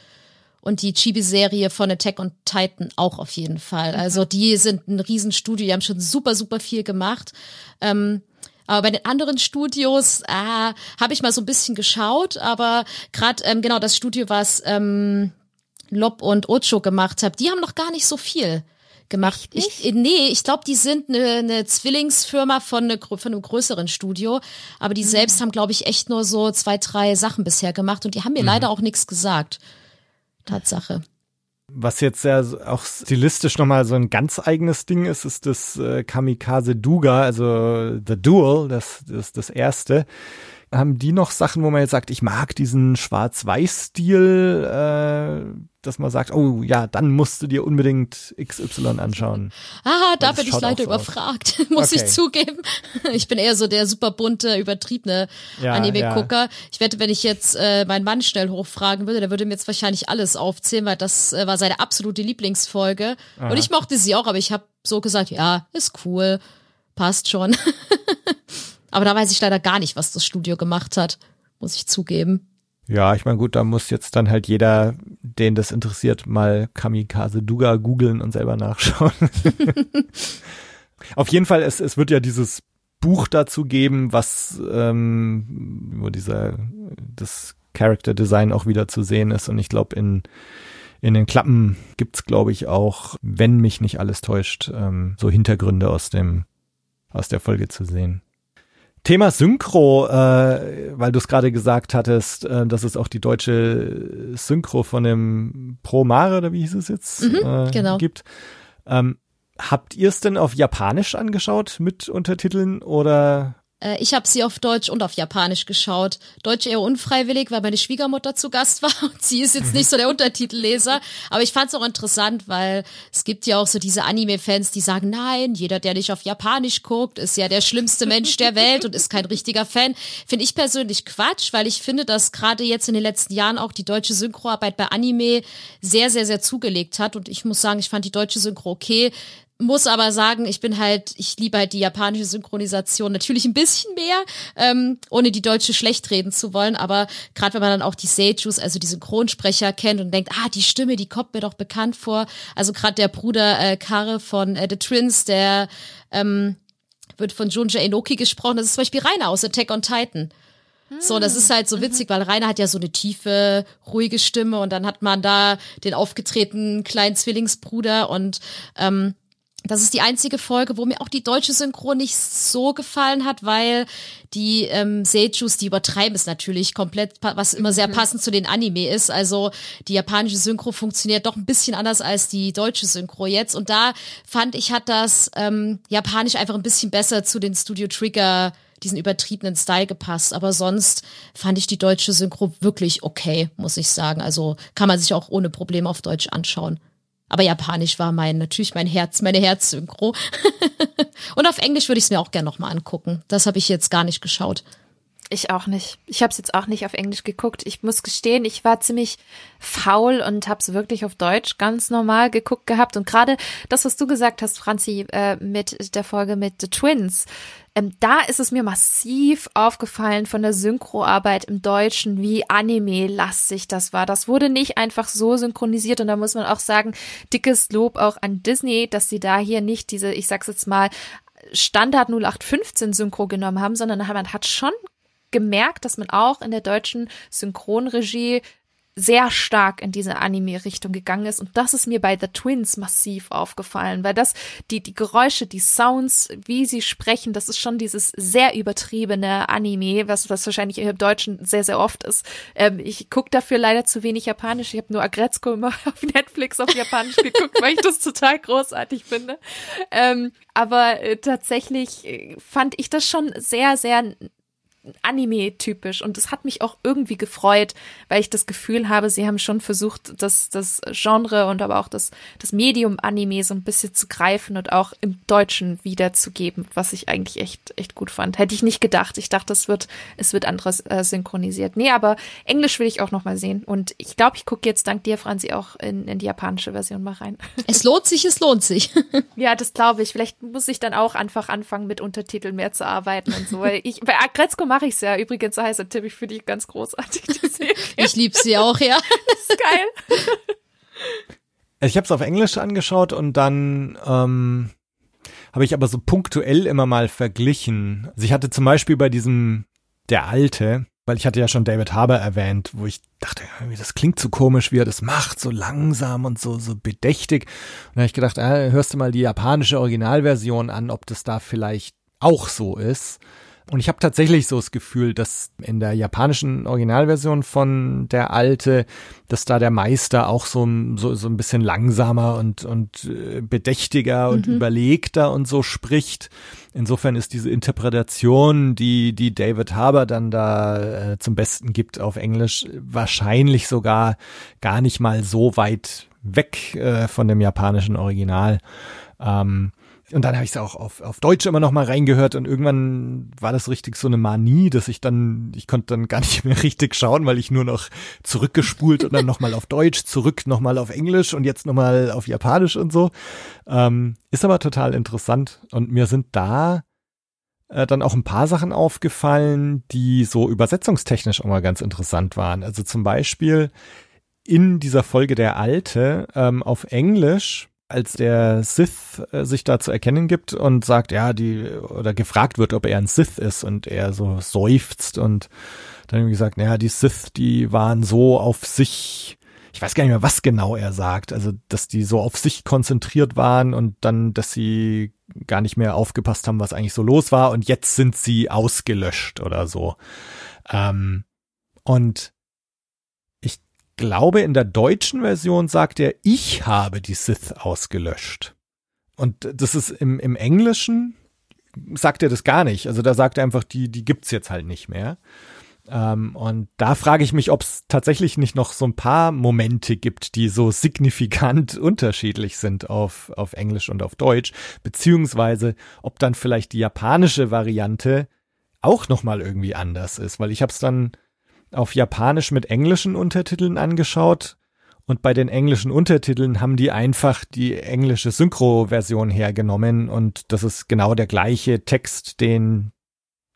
und die Chibi-Serie von Attack on Titan auch auf jeden Fall. Mhm. Also die sind ein Riesenstudio, die haben schon super, super viel gemacht. Ähm, aber bei den anderen Studios ah, habe ich mal so ein bisschen geschaut, aber gerade ähm, genau das Studio, was ähm, Lob und Ocho gemacht hat, die haben noch gar nicht so viel gemacht. Ich, nee, ich glaube, die sind eine, eine Zwillingsfirma von, eine, von einem größeren Studio, aber die mhm. selbst haben, glaube ich, echt nur so zwei, drei Sachen bisher gemacht und die haben mir mhm. leider auch nichts gesagt. Tatsache. Was jetzt ja auch stilistisch nochmal so ein ganz eigenes Ding ist, ist das äh, Kamikaze Duga, also The Duel, das, das, das erste haben die noch Sachen, wo man jetzt sagt, ich mag diesen Schwarz-Weiß-Stil, äh, dass man sagt, oh ja, dann musst du dir unbedingt XY anschauen. Ah, da bin ich leider so überfragt, muss okay. ich zugeben. Ich bin eher so der super bunte, übertriebene ja, Anime-Gucker. Ja. Ich wette, wenn ich jetzt äh, meinen Mann schnell hochfragen würde, der würde mir jetzt wahrscheinlich alles aufzählen, weil das äh, war seine absolute Lieblingsfolge. Aha. Und ich mochte sie auch, aber ich habe so gesagt, ja, ist cool, passt schon. Aber da weiß ich leider gar nicht, was das Studio gemacht hat, muss ich zugeben. Ja, ich meine, gut, da muss jetzt dann halt jeder, den das interessiert, mal Kamikaze Duga googeln und selber nachschauen. Auf jeden Fall, es, es wird ja dieses Buch dazu geben, was ähm, wo dieser das Character Design auch wieder zu sehen ist. Und ich glaube, in, in den Klappen gibt's glaube ich, auch, wenn mich nicht alles täuscht, ähm, so Hintergründe aus dem, aus der Folge zu sehen. Thema Synchro, äh, weil du es gerade gesagt hattest, äh, dass es auch die deutsche Synchro von dem Pro Mare, oder wie hieß es jetzt, mhm, äh, genau. gibt. Ähm, habt ihr es denn auf Japanisch angeschaut mit Untertiteln oder ich habe sie auf Deutsch und auf Japanisch geschaut. Deutsch eher unfreiwillig, weil meine Schwiegermutter zu Gast war und sie ist jetzt nicht so der Untertitelleser. Aber ich fand es auch interessant, weil es gibt ja auch so diese Anime-Fans, die sagen, nein, jeder, der nicht auf Japanisch guckt, ist ja der schlimmste Mensch der Welt und ist kein richtiger Fan. Finde ich persönlich Quatsch, weil ich finde, dass gerade jetzt in den letzten Jahren auch die deutsche Synchroarbeit bei Anime sehr, sehr, sehr zugelegt hat. Und ich muss sagen, ich fand die deutsche Synchro okay muss aber sagen, ich bin halt, ich liebe halt die japanische Synchronisation natürlich ein bisschen mehr, ähm, ohne die deutsche schlecht reden zu wollen. Aber gerade wenn man dann auch die Seijus, also die Synchronsprecher kennt und denkt, ah, die Stimme, die kommt mir doch bekannt vor. Also gerade der Bruder äh, Kare von äh, The Twins, der ähm, wird von Junja Enoki gesprochen. Das ist zum Beispiel Rainer aus Attack on Titan. So, das ist halt so witzig, weil Rainer hat ja so eine tiefe, ruhige Stimme und dann hat man da den aufgetretenen kleinen Zwillingsbruder und ähm, das ist die einzige Folge, wo mir auch die deutsche Synchro nicht so gefallen hat, weil die ähm, Seijus, die übertreiben es natürlich komplett, was immer sehr mhm. passend zu den Anime ist. Also die japanische Synchro funktioniert doch ein bisschen anders als die deutsche Synchro jetzt. Und da fand ich, hat das ähm, Japanisch einfach ein bisschen besser zu den Studio Trigger diesen übertriebenen Style gepasst. Aber sonst fand ich die deutsche Synchro wirklich okay, muss ich sagen. Also kann man sich auch ohne Probleme auf Deutsch anschauen. Aber Japanisch war mein, natürlich mein Herz, meine Herzsynchro. Und auf Englisch würde ich es mir auch gerne nochmal angucken. Das habe ich jetzt gar nicht geschaut. Ich auch nicht. Ich habe es jetzt auch nicht auf Englisch geguckt. Ich muss gestehen, ich war ziemlich faul und habe es wirklich auf Deutsch ganz normal geguckt gehabt. Und gerade das, was du gesagt hast, Franzi, äh, mit der Folge mit The Twins, ähm, da ist es mir massiv aufgefallen von der Synchroarbeit im Deutschen, wie anime-lastig das war. Das wurde nicht einfach so synchronisiert und da muss man auch sagen, dickes Lob auch an Disney, dass sie da hier nicht diese, ich sag's jetzt mal, Standard 0815 Synchro genommen haben, sondern man hat schon gemerkt, dass man auch in der deutschen Synchronregie sehr stark in diese Anime-Richtung gegangen ist. Und das ist mir bei The Twins massiv aufgefallen, weil das, die, die Geräusche, die Sounds, wie sie sprechen, das ist schon dieses sehr übertriebene Anime, was, was wahrscheinlich im Deutschen sehr, sehr oft ist. Ähm, ich gucke dafür leider zu wenig Japanisch. Ich habe nur Agretzko immer auf Netflix auf Japanisch geguckt, weil ich das total großartig finde. Ähm, aber äh, tatsächlich äh, fand ich das schon sehr, sehr Anime-typisch und es hat mich auch irgendwie gefreut, weil ich das Gefühl habe, sie haben schon versucht, das, das Genre und aber auch das, das Medium Anime so ein bisschen zu greifen und auch im Deutschen wiederzugeben, was ich eigentlich echt, echt gut fand. Hätte ich nicht gedacht. Ich dachte, es wird, es wird anderes äh, synchronisiert. Nee, aber Englisch will ich auch noch mal sehen und ich glaube, ich gucke jetzt dank dir, Franzi, auch in, in die japanische Version mal rein. Es lohnt sich, es lohnt sich. ja, das glaube ich. Vielleicht muss ich dann auch einfach anfangen, mit Untertiteln mehr zu arbeiten und so. Weil ich, bei Agretzko mache ich es ja. Übrigens heißt der Tipp, ich finde die ganz großartig, die Serie. Ich liebe sie auch, ja. Das ist geil. Ich habe es auf Englisch angeschaut und dann ähm, habe ich aber so punktuell immer mal verglichen. Also ich hatte zum Beispiel bei diesem Der Alte, weil ich hatte ja schon David Harbour erwähnt, wo ich dachte, das klingt so komisch, wie er das macht, so langsam und so, so bedächtig. Und da habe ich gedacht, äh, hörst du mal die japanische Originalversion an, ob das da vielleicht auch so ist. Und ich habe tatsächlich so das Gefühl, dass in der japanischen Originalversion von der Alte, dass da der Meister auch so, so, so ein bisschen langsamer und, und äh, bedächtiger und mhm. überlegter und so spricht. Insofern ist diese Interpretation, die, die David Harbour dann da äh, zum Besten gibt auf Englisch, wahrscheinlich sogar gar nicht mal so weit weg äh, von dem japanischen Original. Ähm, und dann habe ich es auch auf, auf Deutsch immer noch mal reingehört und irgendwann war das richtig so eine Manie, dass ich dann, ich konnte dann gar nicht mehr richtig schauen, weil ich nur noch zurückgespult und dann nochmal auf Deutsch, zurück nochmal auf Englisch und jetzt nochmal auf Japanisch und so. Ähm, ist aber total interessant und mir sind da äh, dann auch ein paar Sachen aufgefallen, die so übersetzungstechnisch auch mal ganz interessant waren. Also zum Beispiel in dieser Folge der Alte ähm, auf Englisch als der Sith äh, sich da zu erkennen gibt und sagt, ja, die, oder gefragt wird, ob er ein Sith ist und er so seufzt und dann gesagt, naja, die Sith, die waren so auf sich, ich weiß gar nicht mehr, was genau er sagt, also, dass die so auf sich konzentriert waren und dann, dass sie gar nicht mehr aufgepasst haben, was eigentlich so los war und jetzt sind sie ausgelöscht oder so. Ähm, und glaube, in der deutschen Version sagt er, ich habe die Sith ausgelöscht. Und das ist im, im Englischen sagt er das gar nicht. Also da sagt er einfach, die, die gibt's jetzt halt nicht mehr. Ähm, und da frage ich mich, ob es tatsächlich nicht noch so ein paar Momente gibt, die so signifikant unterschiedlich sind auf, auf Englisch und auf Deutsch, beziehungsweise ob dann vielleicht die japanische Variante auch nochmal irgendwie anders ist, weil ich habe es dann auf Japanisch mit englischen Untertiteln angeschaut und bei den englischen Untertiteln haben die einfach die englische Synchro-Version hergenommen und das ist genau der gleiche Text, den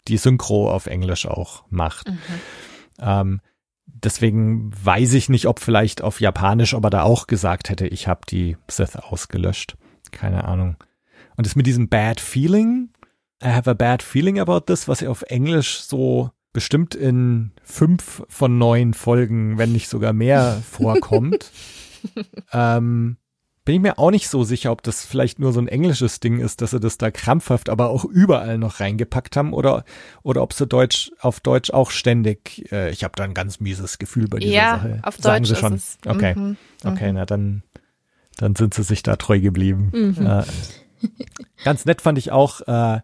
die Synchro auf Englisch auch macht. Mhm. Ähm, deswegen weiß ich nicht, ob vielleicht auf Japanisch aber da auch gesagt hätte, ich habe die Sith ausgelöscht. Keine Ahnung. Und das mit diesem Bad Feeling, I have a bad feeling about this, was ja auf Englisch so bestimmt in fünf von neun Folgen, wenn nicht sogar mehr, vorkommt. ähm, bin ich mir auch nicht so sicher, ob das vielleicht nur so ein englisches Ding ist, dass sie das da krampfhaft, aber auch überall noch reingepackt haben oder oder ob sie Deutsch auf Deutsch auch ständig. Äh, ich habe da ein ganz mieses Gefühl bei dieser ja, Sache. auf Sagen Deutsch sie schon. ist es. Okay, mhm, okay, mhm. na dann dann sind sie sich da treu geblieben. Mhm. Äh, ganz nett fand ich auch. Äh,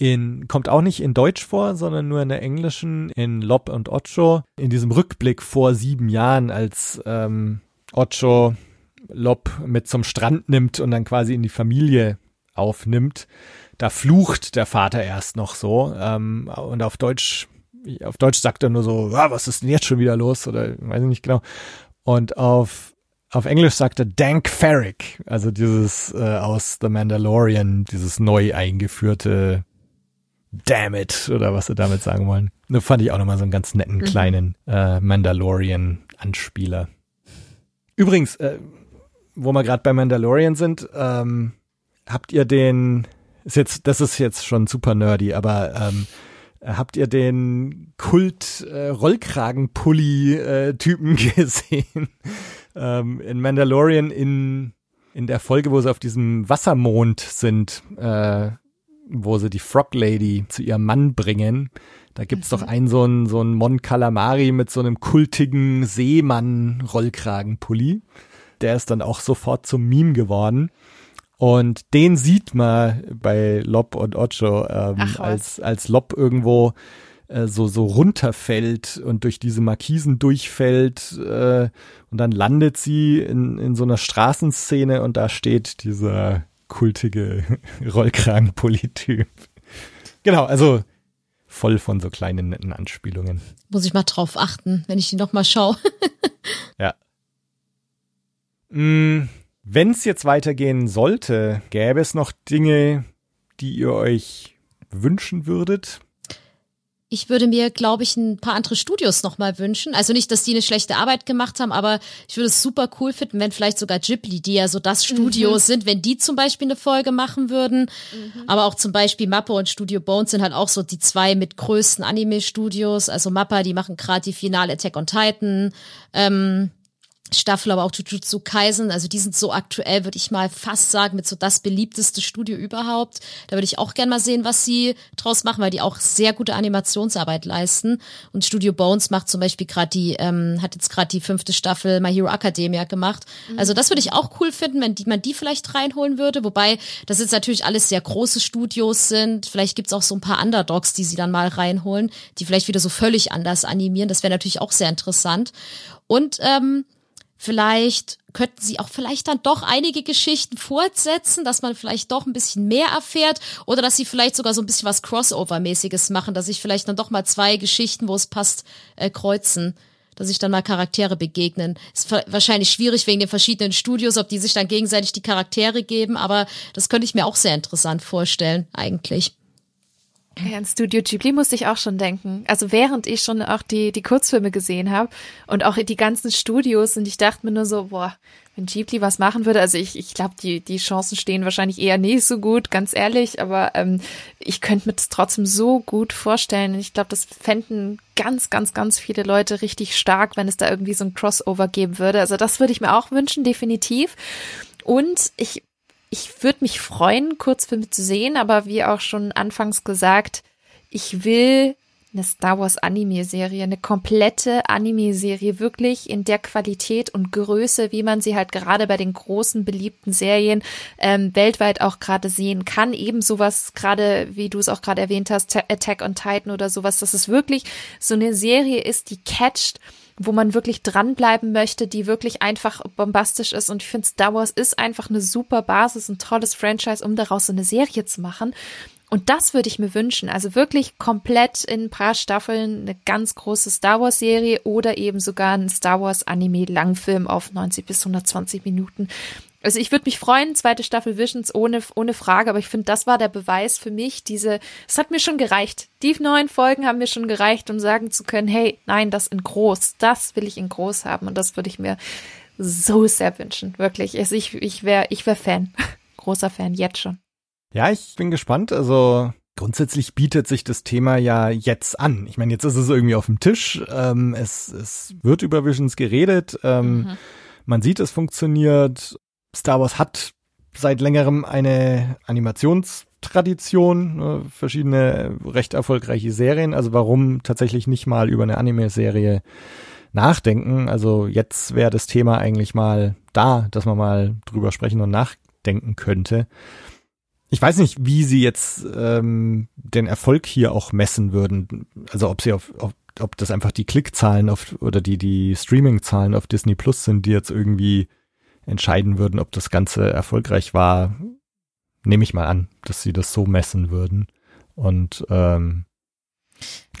in, kommt auch nicht in Deutsch vor, sondern nur in der englischen, in Lob und Ocho, in diesem Rückblick vor sieben Jahren, als ähm, Ocho Lob mit zum Strand nimmt und dann quasi in die Familie aufnimmt, da flucht der Vater erst noch so ähm, und auf Deutsch auf Deutsch sagt er nur so, ah, was ist denn jetzt schon wieder los oder weiß ich nicht genau. Und auf auf Englisch sagt er Dank Ferrick, also dieses äh, aus The Mandalorian, dieses neu eingeführte Damn it oder was sie damit sagen wollen. Das fand ich auch nochmal so einen ganz netten mhm. kleinen äh, Mandalorian-Anspieler. Übrigens, äh, wo wir gerade bei Mandalorian sind, ähm, habt ihr den, ist jetzt, das ist jetzt schon super nerdy, aber ähm, habt ihr den Kult äh, Rollkragen-Pulli-Typen äh, gesehen? ähm, in Mandalorian in, in der Folge, wo sie auf diesem Wassermond sind, äh, wo sie die Frog Lady zu ihrem Mann bringen. Da gibt's mhm. doch einen so einen, so einen Mon Calamari mit so einem kultigen Seemann-Rollkragenpulli. Der ist dann auch sofort zum Meme geworden. Und den sieht man bei Lob und Ocho, ähm, als, als Lob irgendwo äh, so, so runterfällt und durch diese Markisen durchfällt äh, und dann landet sie in, in so einer Straßenszene und da steht dieser kultige Rollkragenpolytyp. Genau, also voll von so kleinen netten Anspielungen. Muss ich mal drauf achten, wenn ich die nochmal schaue. ja. Mm, wenn es jetzt weitergehen sollte, gäbe es noch Dinge, die ihr euch wünschen würdet? Ich würde mir, glaube ich, ein paar andere Studios nochmal wünschen. Also nicht, dass die eine schlechte Arbeit gemacht haben, aber ich würde es super cool finden, wenn vielleicht sogar Ghibli, die ja so das Studio mhm. sind, wenn die zum Beispiel eine Folge machen würden. Mhm. Aber auch zum Beispiel Mappa und Studio Bones sind halt auch so die zwei mit größten Anime-Studios. Also Mappa, die machen gerade die finale Attack on Titan. Ähm, Staffel, aber auch Jujutsu Kaisen, also die sind so aktuell, würde ich mal fast sagen, mit so das beliebteste Studio überhaupt. Da würde ich auch gern mal sehen, was sie draus machen, weil die auch sehr gute Animationsarbeit leisten. Und Studio Bones macht zum Beispiel gerade die, ähm, hat jetzt gerade die fünfte Staffel My Hero Academia gemacht. Mhm. Also das würde ich auch cool finden, wenn die, man die vielleicht reinholen würde. Wobei das jetzt natürlich alles sehr große Studios sind. Vielleicht gibt's auch so ein paar Underdogs, die sie dann mal reinholen, die vielleicht wieder so völlig anders animieren. Das wäre natürlich auch sehr interessant. Und ähm, Vielleicht könnten sie auch vielleicht dann doch einige Geschichten fortsetzen, dass man vielleicht doch ein bisschen mehr erfährt oder dass sie vielleicht sogar so ein bisschen was Crossover-mäßiges machen, dass sich vielleicht dann doch mal zwei Geschichten, wo es passt, äh, kreuzen dass sich dann mal Charaktere begegnen. Ist wahrscheinlich schwierig wegen den verschiedenen Studios, ob die sich dann gegenseitig die Charaktere geben, aber das könnte ich mir auch sehr interessant vorstellen, eigentlich. Ja, an Studio Ghibli musste ich auch schon denken. Also während ich schon auch die, die Kurzfilme gesehen habe und auch die ganzen Studios und ich dachte mir nur so, boah, wenn Ghibli was machen würde, also ich, ich glaube, die, die Chancen stehen wahrscheinlich eher nicht so gut, ganz ehrlich, aber ähm, ich könnte mir das trotzdem so gut vorstellen. Ich glaube, das fänden ganz, ganz, ganz viele Leute richtig stark, wenn es da irgendwie so ein Crossover geben würde. Also das würde ich mir auch wünschen, definitiv. Und ich ich würde mich freuen, Kurzfilme zu sehen, aber wie auch schon anfangs gesagt, ich will eine Star Wars Anime-Serie, eine komplette Anime-Serie, wirklich in der Qualität und Größe, wie man sie halt gerade bei den großen beliebten Serien ähm, weltweit auch gerade sehen kann. Eben sowas, gerade wie du es auch gerade erwähnt hast, Attack on Titan oder sowas, dass es wirklich so eine Serie ist, die catcht wo man wirklich dranbleiben möchte, die wirklich einfach bombastisch ist. Und ich finde, Star Wars ist einfach eine super Basis, ein tolles Franchise, um daraus so eine Serie zu machen. Und das würde ich mir wünschen. Also wirklich komplett in ein paar Staffeln eine ganz große Star Wars Serie oder eben sogar ein Star Wars Anime Langfilm auf 90 bis 120 Minuten. Also ich würde mich freuen, zweite Staffel Visions ohne, ohne Frage, aber ich finde, das war der Beweis für mich, diese, es hat mir schon gereicht. Die neuen Folgen haben mir schon gereicht, um sagen zu können, hey, nein, das in groß, das will ich in groß haben und das würde ich mir so sehr wünschen, wirklich. Also ich, ich wäre, ich wäre Fan, großer Fan, jetzt schon. Ja, ich bin gespannt, also Grundsätzlich bietet sich das Thema ja jetzt an. Ich meine, jetzt ist es irgendwie auf dem Tisch. Ähm, es, es wird über Visions geredet. Ähm, mhm. Man sieht, es funktioniert. Star Wars hat seit längerem eine Animationstradition, ne, verschiedene recht erfolgreiche Serien. Also warum tatsächlich nicht mal über eine Anime-Serie nachdenken? Also jetzt wäre das Thema eigentlich mal da, dass man mal drüber sprechen und nachdenken könnte. Ich weiß nicht, wie sie jetzt ähm, den Erfolg hier auch messen würden. Also ob sie auf, auf ob das einfach die Klickzahlen auf oder die die Streaming-Zahlen auf Disney Plus sind, die jetzt irgendwie entscheiden würden, ob das Ganze erfolgreich war, nehme ich mal an, dass sie das so messen würden. Und ähm,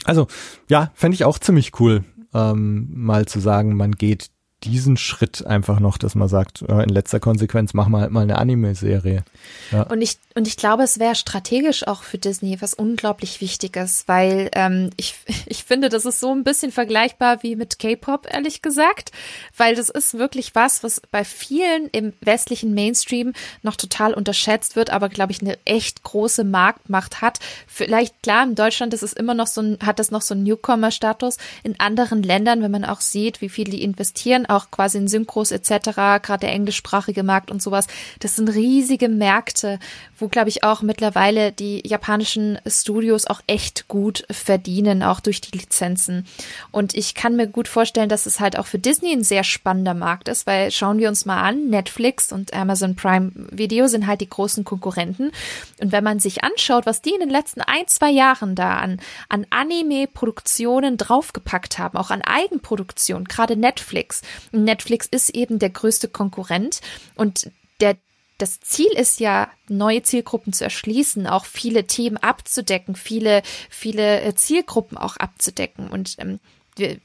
also ja, fände ich auch ziemlich cool, ähm, mal zu sagen, man geht diesen Schritt einfach noch, dass man sagt, äh, in letzter Konsequenz machen wir halt mal eine Anime-Serie. Ja. Und ich und ich glaube, es wäre strategisch auch für Disney was unglaublich Wichtiges, weil ähm, ich ich finde, das ist so ein bisschen vergleichbar wie mit K-Pop ehrlich gesagt, weil das ist wirklich was, was bei vielen im westlichen Mainstream noch total unterschätzt wird, aber glaube ich eine echt große Marktmacht hat. Vielleicht klar, in Deutschland ist es immer noch so ein, hat das noch so einen Newcomer-Status. In anderen Ländern, wenn man auch sieht, wie viel die investieren auch quasi in Synchros etc., gerade der englischsprachige Markt und sowas. Das sind riesige Märkte, wo, glaube ich, auch mittlerweile die japanischen Studios auch echt gut verdienen, auch durch die Lizenzen. Und ich kann mir gut vorstellen, dass es halt auch für Disney ein sehr spannender Markt ist, weil schauen wir uns mal an, Netflix und Amazon Prime Video sind halt die großen Konkurrenten. Und wenn man sich anschaut, was die in den letzten ein, zwei Jahren da an, an Anime-Produktionen draufgepackt haben, auch an Eigenproduktion, gerade Netflix, Netflix ist eben der größte Konkurrent und der das Ziel ist ja, neue Zielgruppen zu erschließen, auch viele Themen abzudecken, viele, viele äh, Zielgruppen auch abzudecken. Und ähm,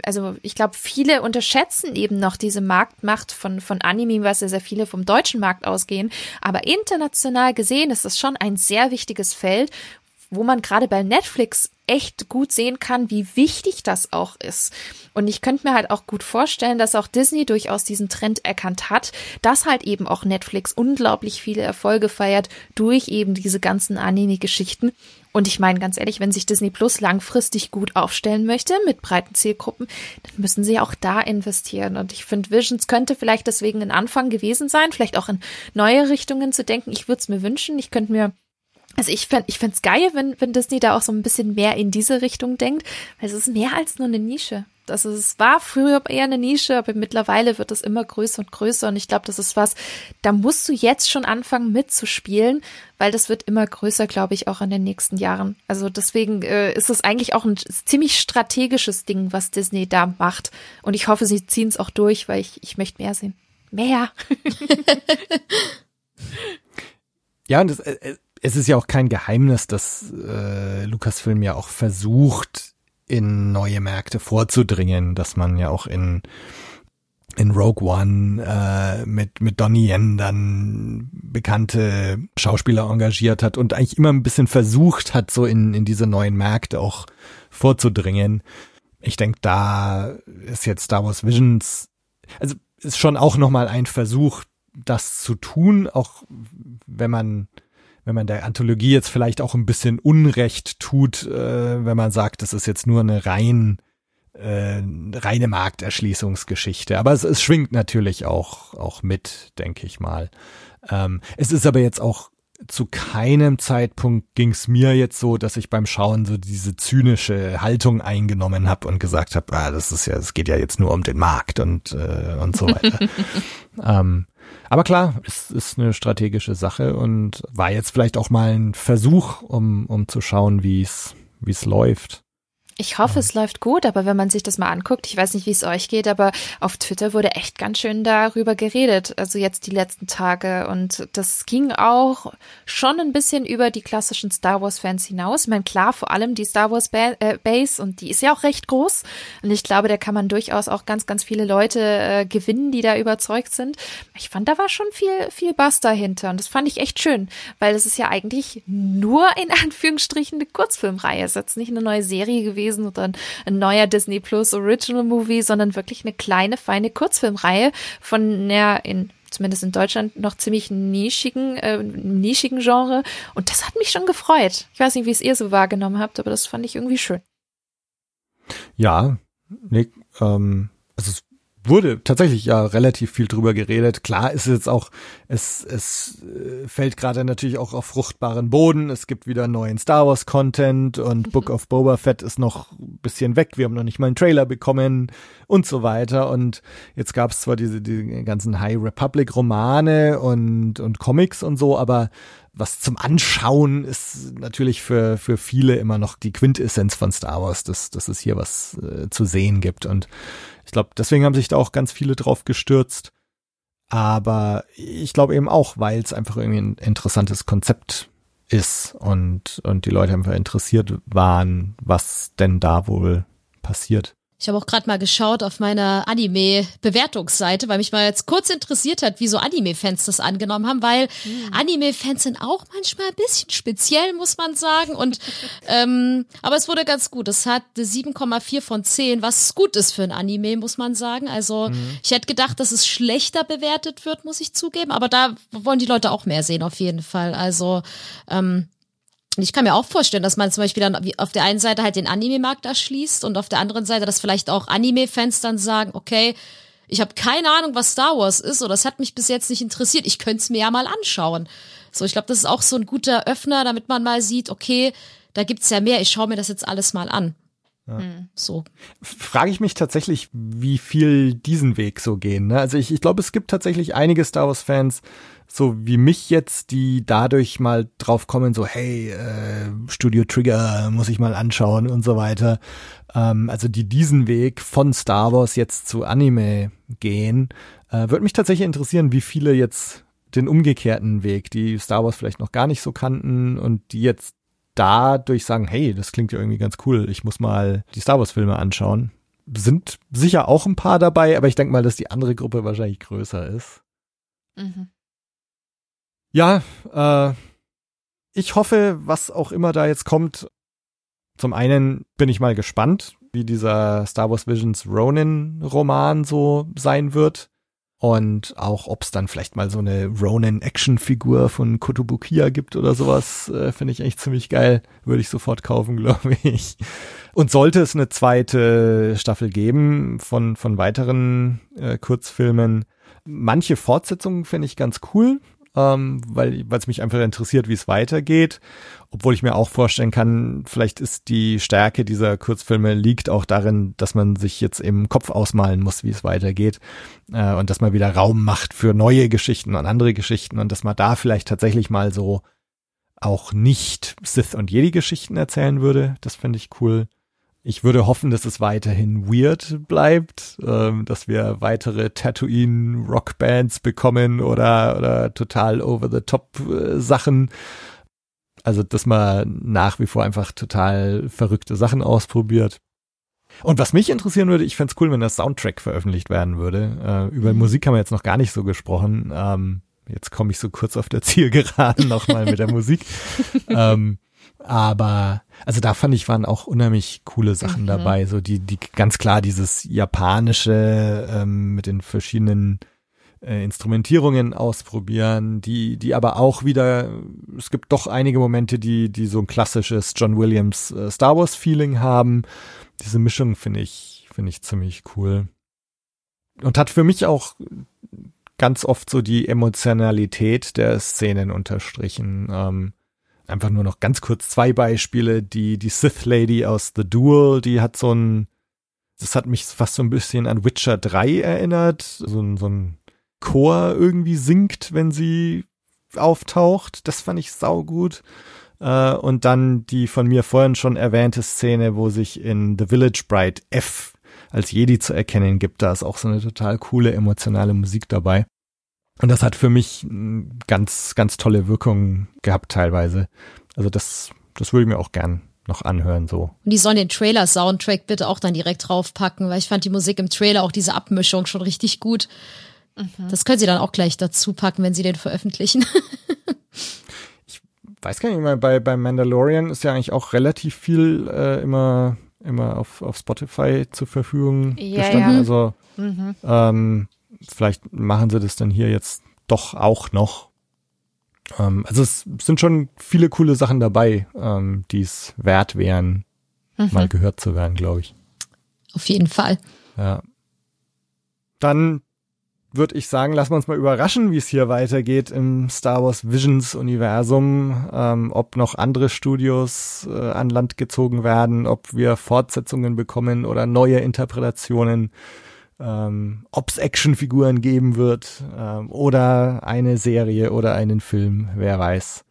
also ich glaube, viele unterschätzen eben noch diese Marktmacht von, von Anime, was ja sehr viele vom deutschen Markt ausgehen. Aber international gesehen ist das schon ein sehr wichtiges Feld, wo man gerade bei Netflix echt gut sehen kann, wie wichtig das auch ist. Und ich könnte mir halt auch gut vorstellen, dass auch Disney durchaus diesen Trend erkannt hat, dass halt eben auch Netflix unglaublich viele Erfolge feiert durch eben diese ganzen Anime-Geschichten. Und ich meine ganz ehrlich, wenn sich Disney Plus langfristig gut aufstellen möchte mit breiten Zielgruppen, dann müssen sie auch da investieren. Und ich finde, Visions könnte vielleicht deswegen ein Anfang gewesen sein, vielleicht auch in neue Richtungen zu denken. Ich würde es mir wünschen. Ich könnte mir also ich fände ich fänd's geil, wenn, wenn Disney da auch so ein bisschen mehr in diese Richtung denkt, weil es ist mehr als nur eine Nische. Also es war früher eher eine Nische, aber mittlerweile wird es immer größer und größer und ich glaube, das ist was, da musst du jetzt schon anfangen mitzuspielen, weil das wird immer größer, glaube ich, auch in den nächsten Jahren. Also deswegen äh, ist es eigentlich auch ein ziemlich strategisches Ding, was Disney da macht und ich hoffe, sie ziehen es auch durch, weil ich, ich möchte mehr sehen. Mehr. ja, und das, äh, es ist ja auch kein Geheimnis, dass äh, Lucasfilm ja auch versucht, in neue Märkte vorzudringen, dass man ja auch in in Rogue One äh, mit mit Donnie Yen dann bekannte Schauspieler engagiert hat und eigentlich immer ein bisschen versucht hat, so in in diese neuen Märkte auch vorzudringen. Ich denke, da ist jetzt Star Wars Visions, also ist schon auch noch mal ein Versuch, das zu tun, auch wenn man wenn man der Anthologie jetzt vielleicht auch ein bisschen Unrecht tut, äh, wenn man sagt, das ist jetzt nur eine rein äh, reine Markterschließungsgeschichte. Aber es, es schwingt natürlich auch auch mit, denke ich mal. Ähm, es ist aber jetzt auch zu keinem Zeitpunkt ging es mir jetzt so, dass ich beim Schauen so diese zynische Haltung eingenommen habe und gesagt habe, ah, das ist ja, es geht ja jetzt nur um den Markt und äh, und so weiter. ähm, aber klar, es ist eine strategische Sache und war jetzt vielleicht auch mal ein Versuch, um, um zu schauen, wie es läuft. Ich hoffe, es läuft gut, aber wenn man sich das mal anguckt, ich weiß nicht, wie es euch geht, aber auf Twitter wurde echt ganz schön darüber geredet, also jetzt die letzten Tage. Und das ging auch schon ein bisschen über die klassischen Star Wars-Fans hinaus. Ich meine, klar, vor allem die Star Wars ba äh, Base und die ist ja auch recht groß. Und ich glaube, da kann man durchaus auch ganz, ganz viele Leute äh, gewinnen, die da überzeugt sind. Ich fand, da war schon viel, viel Bass dahinter. Und das fand ich echt schön, weil es ist ja eigentlich nur in Anführungsstrichen eine Kurzfilmreihe. Es ist jetzt nicht eine neue Serie gewesen gewesen oder ein, ein neuer Disney Plus Original Movie, sondern wirklich eine kleine, feine Kurzfilmreihe von einer in zumindest in Deutschland noch ziemlich nischigen, äh, nischigen Genre. Und das hat mich schon gefreut. Ich weiß nicht, wie es ihr so wahrgenommen habt, aber das fand ich irgendwie schön. Ja, Nick, ähm, also wurde tatsächlich ja relativ viel drüber geredet. Klar ist es jetzt auch, es, es äh, fällt gerade natürlich auch auf fruchtbaren Boden. Es gibt wieder neuen Star Wars Content und Book of Boba Fett ist noch ein bisschen weg. Wir haben noch nicht mal einen Trailer bekommen und so weiter. Und jetzt gab es zwar diese, die ganzen High Republic Romane und, und Comics und so, aber was zum Anschauen ist natürlich für, für viele immer noch die Quintessenz von Star Wars, dass, dass es hier was äh, zu sehen gibt. Und ich glaube, deswegen haben sich da auch ganz viele drauf gestürzt. Aber ich glaube eben auch, weil es einfach irgendwie ein interessantes Konzept ist und, und die Leute einfach interessiert waren, was denn da wohl passiert. Ich habe auch gerade mal geschaut auf meiner Anime-Bewertungsseite, weil mich mal jetzt kurz interessiert hat, wie so Anime-Fans das angenommen haben, weil mhm. Anime-Fans sind auch manchmal ein bisschen speziell, muss man sagen. Und ähm, aber es wurde ganz gut. Es hat 7,4 von 10, was gut ist für ein Anime, muss man sagen. Also mhm. ich hätte gedacht, dass es schlechter bewertet wird, muss ich zugeben. Aber da wollen die Leute auch mehr sehen, auf jeden Fall. Also ähm, und ich kann mir auch vorstellen, dass man zum Beispiel dann auf der einen Seite halt den Anime-Markt erschließt und auf der anderen Seite, dass vielleicht auch Anime-Fans dann sagen, okay, ich habe keine Ahnung, was Star Wars ist oder es hat mich bis jetzt nicht interessiert, ich könnte es mir ja mal anschauen. So, ich glaube, das ist auch so ein guter Öffner, damit man mal sieht, okay, da gibt's ja mehr, ich schaue mir das jetzt alles mal an. Ja. Hm, so. Frage ich mich tatsächlich, wie viel diesen Weg so gehen. Ne? Also ich, ich glaube, es gibt tatsächlich einige Star Wars-Fans, so wie mich jetzt, die dadurch mal drauf kommen, so hey, äh, Studio Trigger muss ich mal anschauen und so weiter. Ähm, also die diesen Weg von Star Wars jetzt zu Anime gehen, äh, würde mich tatsächlich interessieren, wie viele jetzt den umgekehrten Weg, die Star Wars vielleicht noch gar nicht so kannten und die jetzt dadurch sagen, hey, das klingt ja irgendwie ganz cool, ich muss mal die Star Wars Filme anschauen. Sind sicher auch ein paar dabei, aber ich denke mal, dass die andere Gruppe wahrscheinlich größer ist. Mhm. Ja, äh, ich hoffe, was auch immer da jetzt kommt. Zum einen bin ich mal gespannt, wie dieser Star Wars Visions Ronin Roman so sein wird. Und auch, ob es dann vielleicht mal so eine Ronin-Action-Figur von Kotobukiya gibt oder sowas, äh, finde ich echt ziemlich geil. Würde ich sofort kaufen, glaube ich. Und sollte es eine zweite Staffel geben von, von weiteren äh, Kurzfilmen, manche Fortsetzungen finde ich ganz cool ähm, weil es mich einfach interessiert, wie es weitergeht. Obwohl ich mir auch vorstellen kann, vielleicht ist die Stärke dieser Kurzfilme liegt auch darin, dass man sich jetzt im Kopf ausmalen muss, wie es weitergeht äh, und dass man wieder Raum macht für neue Geschichten und andere Geschichten und dass man da vielleicht tatsächlich mal so auch nicht Sith und Jedi Geschichten erzählen würde. Das fände ich cool. Ich würde hoffen, dass es weiterhin weird bleibt, ähm, dass wir weitere Tatooine Rockbands bekommen oder, oder total over the top äh, Sachen. Also, dass man nach wie vor einfach total verrückte Sachen ausprobiert. Und was mich interessieren würde, ich fände es cool, wenn das Soundtrack veröffentlicht werden würde. Äh, über mhm. Musik haben wir jetzt noch gar nicht so gesprochen. Ähm, jetzt komme ich so kurz auf der Zielgeraden nochmal mit der Musik. ähm, aber also da fand ich waren auch unheimlich coole Sachen mhm. dabei, so die die ganz klar dieses japanische ähm, mit den verschiedenen äh, Instrumentierungen ausprobieren, die die aber auch wieder es gibt doch einige Momente, die die so ein klassisches John Williams äh, Star Wars Feeling haben. Diese Mischung finde ich finde ich ziemlich cool und hat für mich auch ganz oft so die Emotionalität der Szenen unterstrichen. Ähm, einfach nur noch ganz kurz zwei Beispiele. Die, die Sith Lady aus The Duel, die hat so ein, das hat mich fast so ein bisschen an Witcher 3 erinnert. So ein, so ein Chor irgendwie singt, wenn sie auftaucht. Das fand ich saugut. Äh, und dann die von mir vorhin schon erwähnte Szene, wo sich in The Village Bride F als Jedi zu erkennen gibt. Da ist auch so eine total coole emotionale Musik dabei. Und das hat für mich ganz, ganz tolle Wirkung gehabt teilweise. Also das, das würde ich mir auch gern noch anhören so. Und die sollen den Trailer-Soundtrack bitte auch dann direkt draufpacken, weil ich fand die Musik im Trailer, auch diese Abmischung schon richtig gut. Mhm. Das können sie dann auch gleich dazu packen, wenn sie den veröffentlichen. ich weiß gar nicht mehr, bei, bei Mandalorian ist ja eigentlich auch relativ viel äh, immer, immer auf, auf Spotify zur Verfügung ja, gestanden. Ja. Also mhm. ähm, vielleicht machen sie das dann hier jetzt doch auch noch. Ähm, also es sind schon viele coole Sachen dabei, ähm, die es wert wären, mhm. mal gehört zu werden, glaube ich. Auf jeden Fall. Ja. Dann würde ich sagen, lassen wir uns mal überraschen, wie es hier weitergeht im Star Wars Visions Universum, ähm, ob noch andere Studios äh, an Land gezogen werden, ob wir Fortsetzungen bekommen oder neue Interpretationen ähm, ob es Actionfiguren geben wird ähm, oder eine Serie oder einen Film, wer weiß.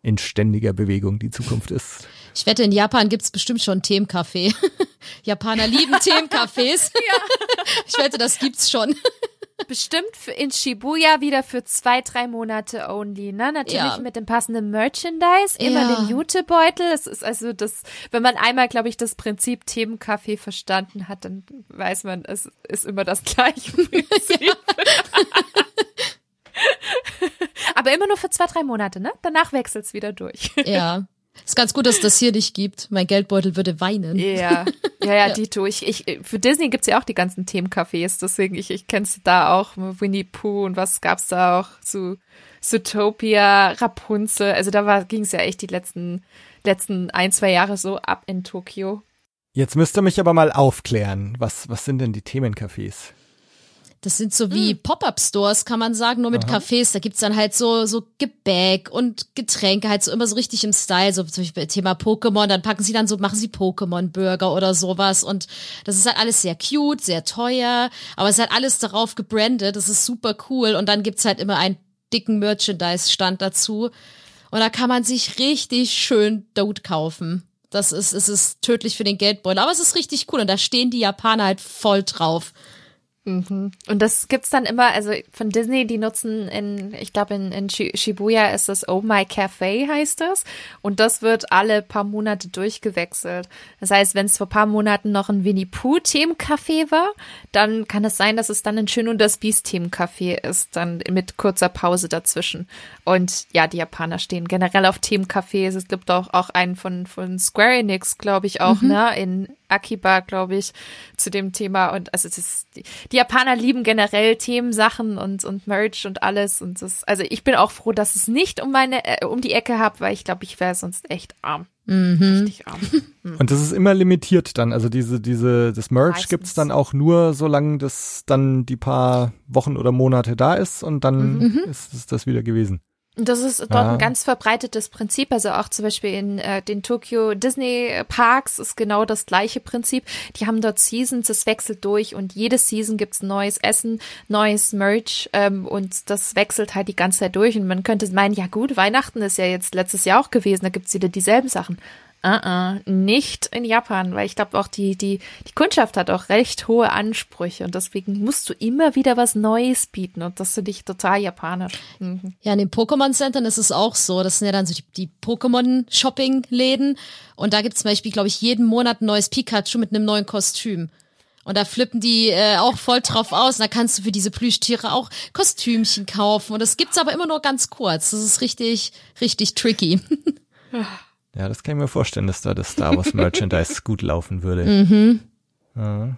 In ständiger Bewegung die Zukunft ist. Ich wette, in Japan gibt's bestimmt schon Themencafé. Japaner lieben Themencafés. ja. Ich wette, das gibt's schon. Bestimmt für in Shibuya wieder für zwei, drei Monate only, ne? Natürlich Ja. mit dem passenden Merchandise, immer Ja. den Jutebeutel. Es ist also das, wenn man einmal, glaube ich, das Prinzip Themenkaffee verstanden hat, dann weiß man, es ist immer das gleiche Prinzip. Aber immer nur für zwei, drei Monate, ne? Danach wechselt's wieder durch. Ja. Ist ganz gut, dass es das hier nicht gibt. Mein Geldbeutel würde weinen. Ja, ja, ja, Dito. Ich, ich, für Disney gibt's ja auch die ganzen Themencafés, deswegen ich, ich kenn's da auch. Winnie Pooh und was gab's da auch? So Zootopia, Rapunzel. Also da war, ging's ja echt die letzten, letzten ein, zwei Jahre so ab in Tokio. Jetzt müsst ihr mich aber mal aufklären. Was, was sind denn die Themencafés? Das sind so wie Pop-Up-Stores, kann man sagen, nur mit Cafés. Da gibt's dann halt so, so Gebäck und Getränke, halt so immer so richtig im Style, so zum Beispiel Thema Pokémon, dann packen sie dann so, machen sie Pokémon-Burger oder sowas. Und das ist halt alles sehr cute, sehr teuer, aber es ist halt alles darauf gebrandet, das ist super cool. Und dann gibt's halt immer einen dicken Merchandise-Stand dazu. Und da kann man sich richtig schön Dude kaufen. Das ist, es ist tödlich für den Geldbeutel, aber es ist richtig cool und da stehen die Japaner halt voll drauf. Und das gibt's dann immer, also von Disney, die nutzen in, ich glaube in, in Shi- Shibuya ist das Oh My Cafe heißt das. Und das wird alle paar Monate durchgewechselt. Das heißt, wenn es vor paar Monaten noch ein Winnie Pooh Themencafé war, dann kann es sein, dass es dann ein Schön und das Biest Themencafé ist, dann mit kurzer Pause dazwischen. Und ja, die Japaner stehen generell auf Themencafés. Es gibt auch, auch einen von, von Square Enix, glaube ich auch, ne, in Akiba, glaube ich, zu dem Thema. Und also es ist, die, die Japaner lieben generell Themensachen und, und Merch und alles. Und das, also ich bin auch froh, dass es nicht um meine, äh, um die Ecke habe, weil ich glaube, ich wäre sonst echt arm. Richtig arm. Und das ist immer limitiert dann. Also diese, diese, das Merch Meistens. gibt's dann auch nur, solange das dann die paar Wochen oder Monate da ist und dann ist es das wieder gewesen. Das ist dort Ah. ein ganz verbreitetes Prinzip. Also auch zum Beispiel in äh, den Tokyo Disney Parks ist genau das gleiche Prinzip. Die haben dort Seasons, es wechselt durch und jede Season gibt's neues Essen, neues Merch ähm, und das wechselt halt die ganze Zeit durch. Und man könnte meinen, ja gut, Weihnachten ist ja jetzt letztes Jahr auch gewesen, da gibt's wieder dieselben Sachen. Uh-uh, nicht in Japan, weil ich glaube auch die, die, die Kundschaft hat auch recht hohe Ansprüche und deswegen musst du immer wieder was Neues bieten und das finde ich total japanisch. Mhm. Ja, in den Pokémon-Centern ist es auch so. Das sind ja dann so die, die Pokémon-Shopping-Läden. Und da gibt es zum Beispiel, glaube ich, jeden Monat ein neues Pikachu mit einem neuen Kostüm. Und da flippen die äh, auch voll drauf aus. Und da kannst du für diese Plüschtiere auch Kostümchen kaufen. Und das gibt's aber immer nur ganz kurz. Das ist richtig, richtig tricky. Ja, das kann ich mir vorstellen, dass da das Star Wars Merchandise gut laufen würde. Ja.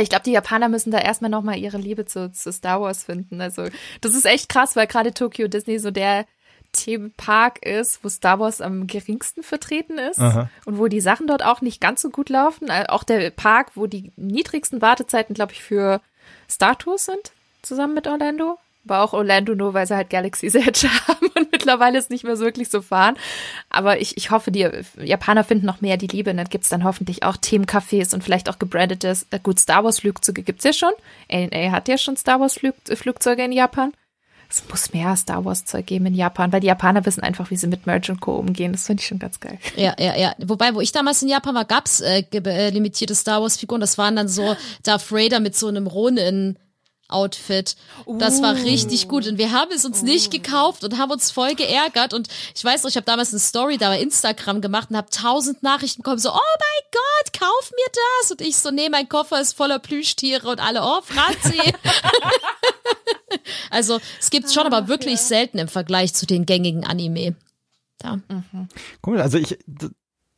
Ich glaube, die Japaner müssen da erstmal nochmal ihre Liebe zu, zu Star Wars finden. Also, das ist echt krass, weil gerade Tokyo Disney so der Themenpark ist, wo Star Wars am geringsten vertreten ist Aha. und wo die Sachen dort auch nicht ganz so gut laufen. Äh, Auch der Park, wo die niedrigsten Wartezeiten, glaube ich, für Star Tours sind, zusammen mit Orlando. Aber auch Orlando nur, weil sie halt Galaxy's Edge haben mittlerweile ist nicht mehr so wirklich so fahren. Aber ich, ich hoffe, die Japaner finden noch mehr die Liebe und dann gibt's dann hoffentlich auch Themencafés und vielleicht auch gebrandetes, äh, gut, Star Wars Flugzeuge gibt's ja schon. ANA hat ja schon Star Wars Flug, äh, in Japan. Es muss mehr Star Wars Zeug geben in Japan, weil die Japaner wissen einfach, wie sie mit Merch und Co. umgehen. Das finde ich schon ganz geil. Ja, ja, ja. Wobei, wo ich damals in Japan war, gab's äh, äh, limitierte Star Wars-Figuren. Das waren dann so Darth Vader mit so einem Ronin. Outfit. Das war richtig gut und wir haben es uns nicht gekauft und haben uns voll geärgert und ich weiß noch, ich habe damals eine Story da bei Instagram gemacht und habe tausend Nachrichten bekommen, so, oh mein Gott, kauf mir das und ich so, nee, mein Koffer ist voller Plüschtiere und alle, oh Franzi. also es gibt's schon, aber wirklich selten im Vergleich zu den gängigen Anime. Da. Cool, also ich,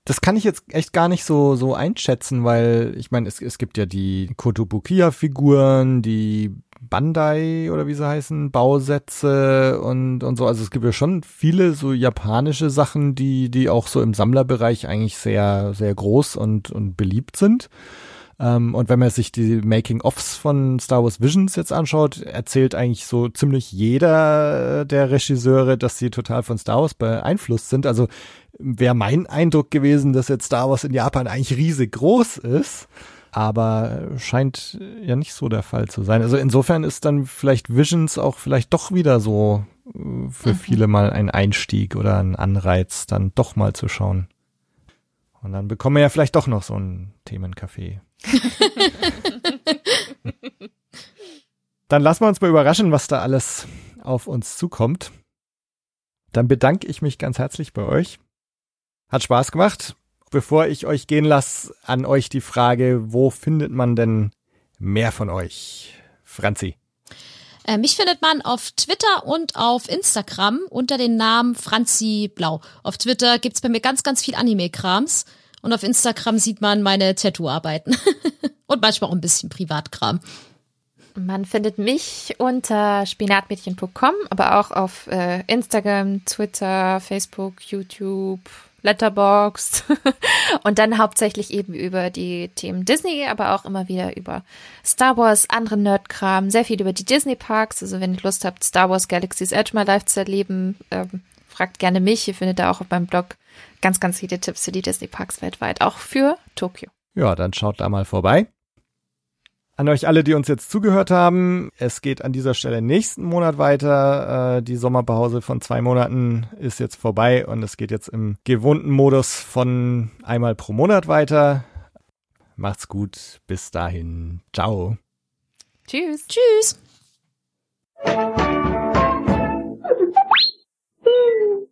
das kann ich jetzt echt gar nicht so, so einschätzen, weil ich meine, es, es gibt ja die Kotobukiya-Figuren, die Bandai oder wie sie heißen, Bausätze und, und so. Also es gibt ja schon viele so japanische Sachen, die, die auch so im Sammlerbereich eigentlich sehr, sehr groß und, und beliebt sind. Ähm, und wenn man sich die Making-ofs von Star Wars Visions jetzt anschaut, erzählt eigentlich so ziemlich jeder der Regisseure, dass sie total von Star Wars beeinflusst sind. Also wäre mein Eindruck gewesen, dass jetzt Star Wars in Japan eigentlich riesig groß ist. Aber scheint ja nicht so der Fall zu sein. Also insofern ist dann vielleicht Visions auch vielleicht doch wieder so äh, für viele mal ein Einstieg oder ein Anreiz, dann doch mal zu schauen. Und dann bekommen wir ja vielleicht doch noch so ein Themencafé. Dann lassen wir uns mal überraschen, was da alles auf uns zukommt. Dann bedanke ich mich ganz herzlich bei euch. Hat Spaß gemacht. Bevor ich euch gehen lasse, an euch die Frage, wo findet man denn mehr von euch? Franzi. Äh, mich findet man auf Twitter und auf Instagram unter dem Namen Franzi Blau. Auf Twitter gibt's bei mir ganz, ganz viel Anime-Krams und auf Instagram sieht man meine Tattoo-Arbeiten und manchmal auch ein bisschen Privatkram. Man findet mich unter spinatmädchen.com, aber auch auf äh, Instagram, Twitter, Facebook, YouTube, Letterboxd und dann hauptsächlich eben über die Themen Disney, aber auch immer wieder über Star Wars, anderen Nerdkram, sehr viel über die Disney Parks. Also wenn ihr Lust habt, Star Wars Galaxy's Edge mal live zu erleben, ähm, fragt gerne mich. Ihr findet da auch auf meinem Blog ganz, ganz viele Tipps für die Disney Parks weltweit, auch für Tokio. Ja, dann schaut da mal vorbei. An euch alle, die uns jetzt zugehört haben, es geht an dieser Stelle nächsten Monat weiter. Äh, die Sommerpause von zwei Monaten ist jetzt vorbei und es geht jetzt im gewohnten Modus von einmal pro Monat weiter. Macht's gut, bis dahin. Ciao. Tschüss. Tschüss.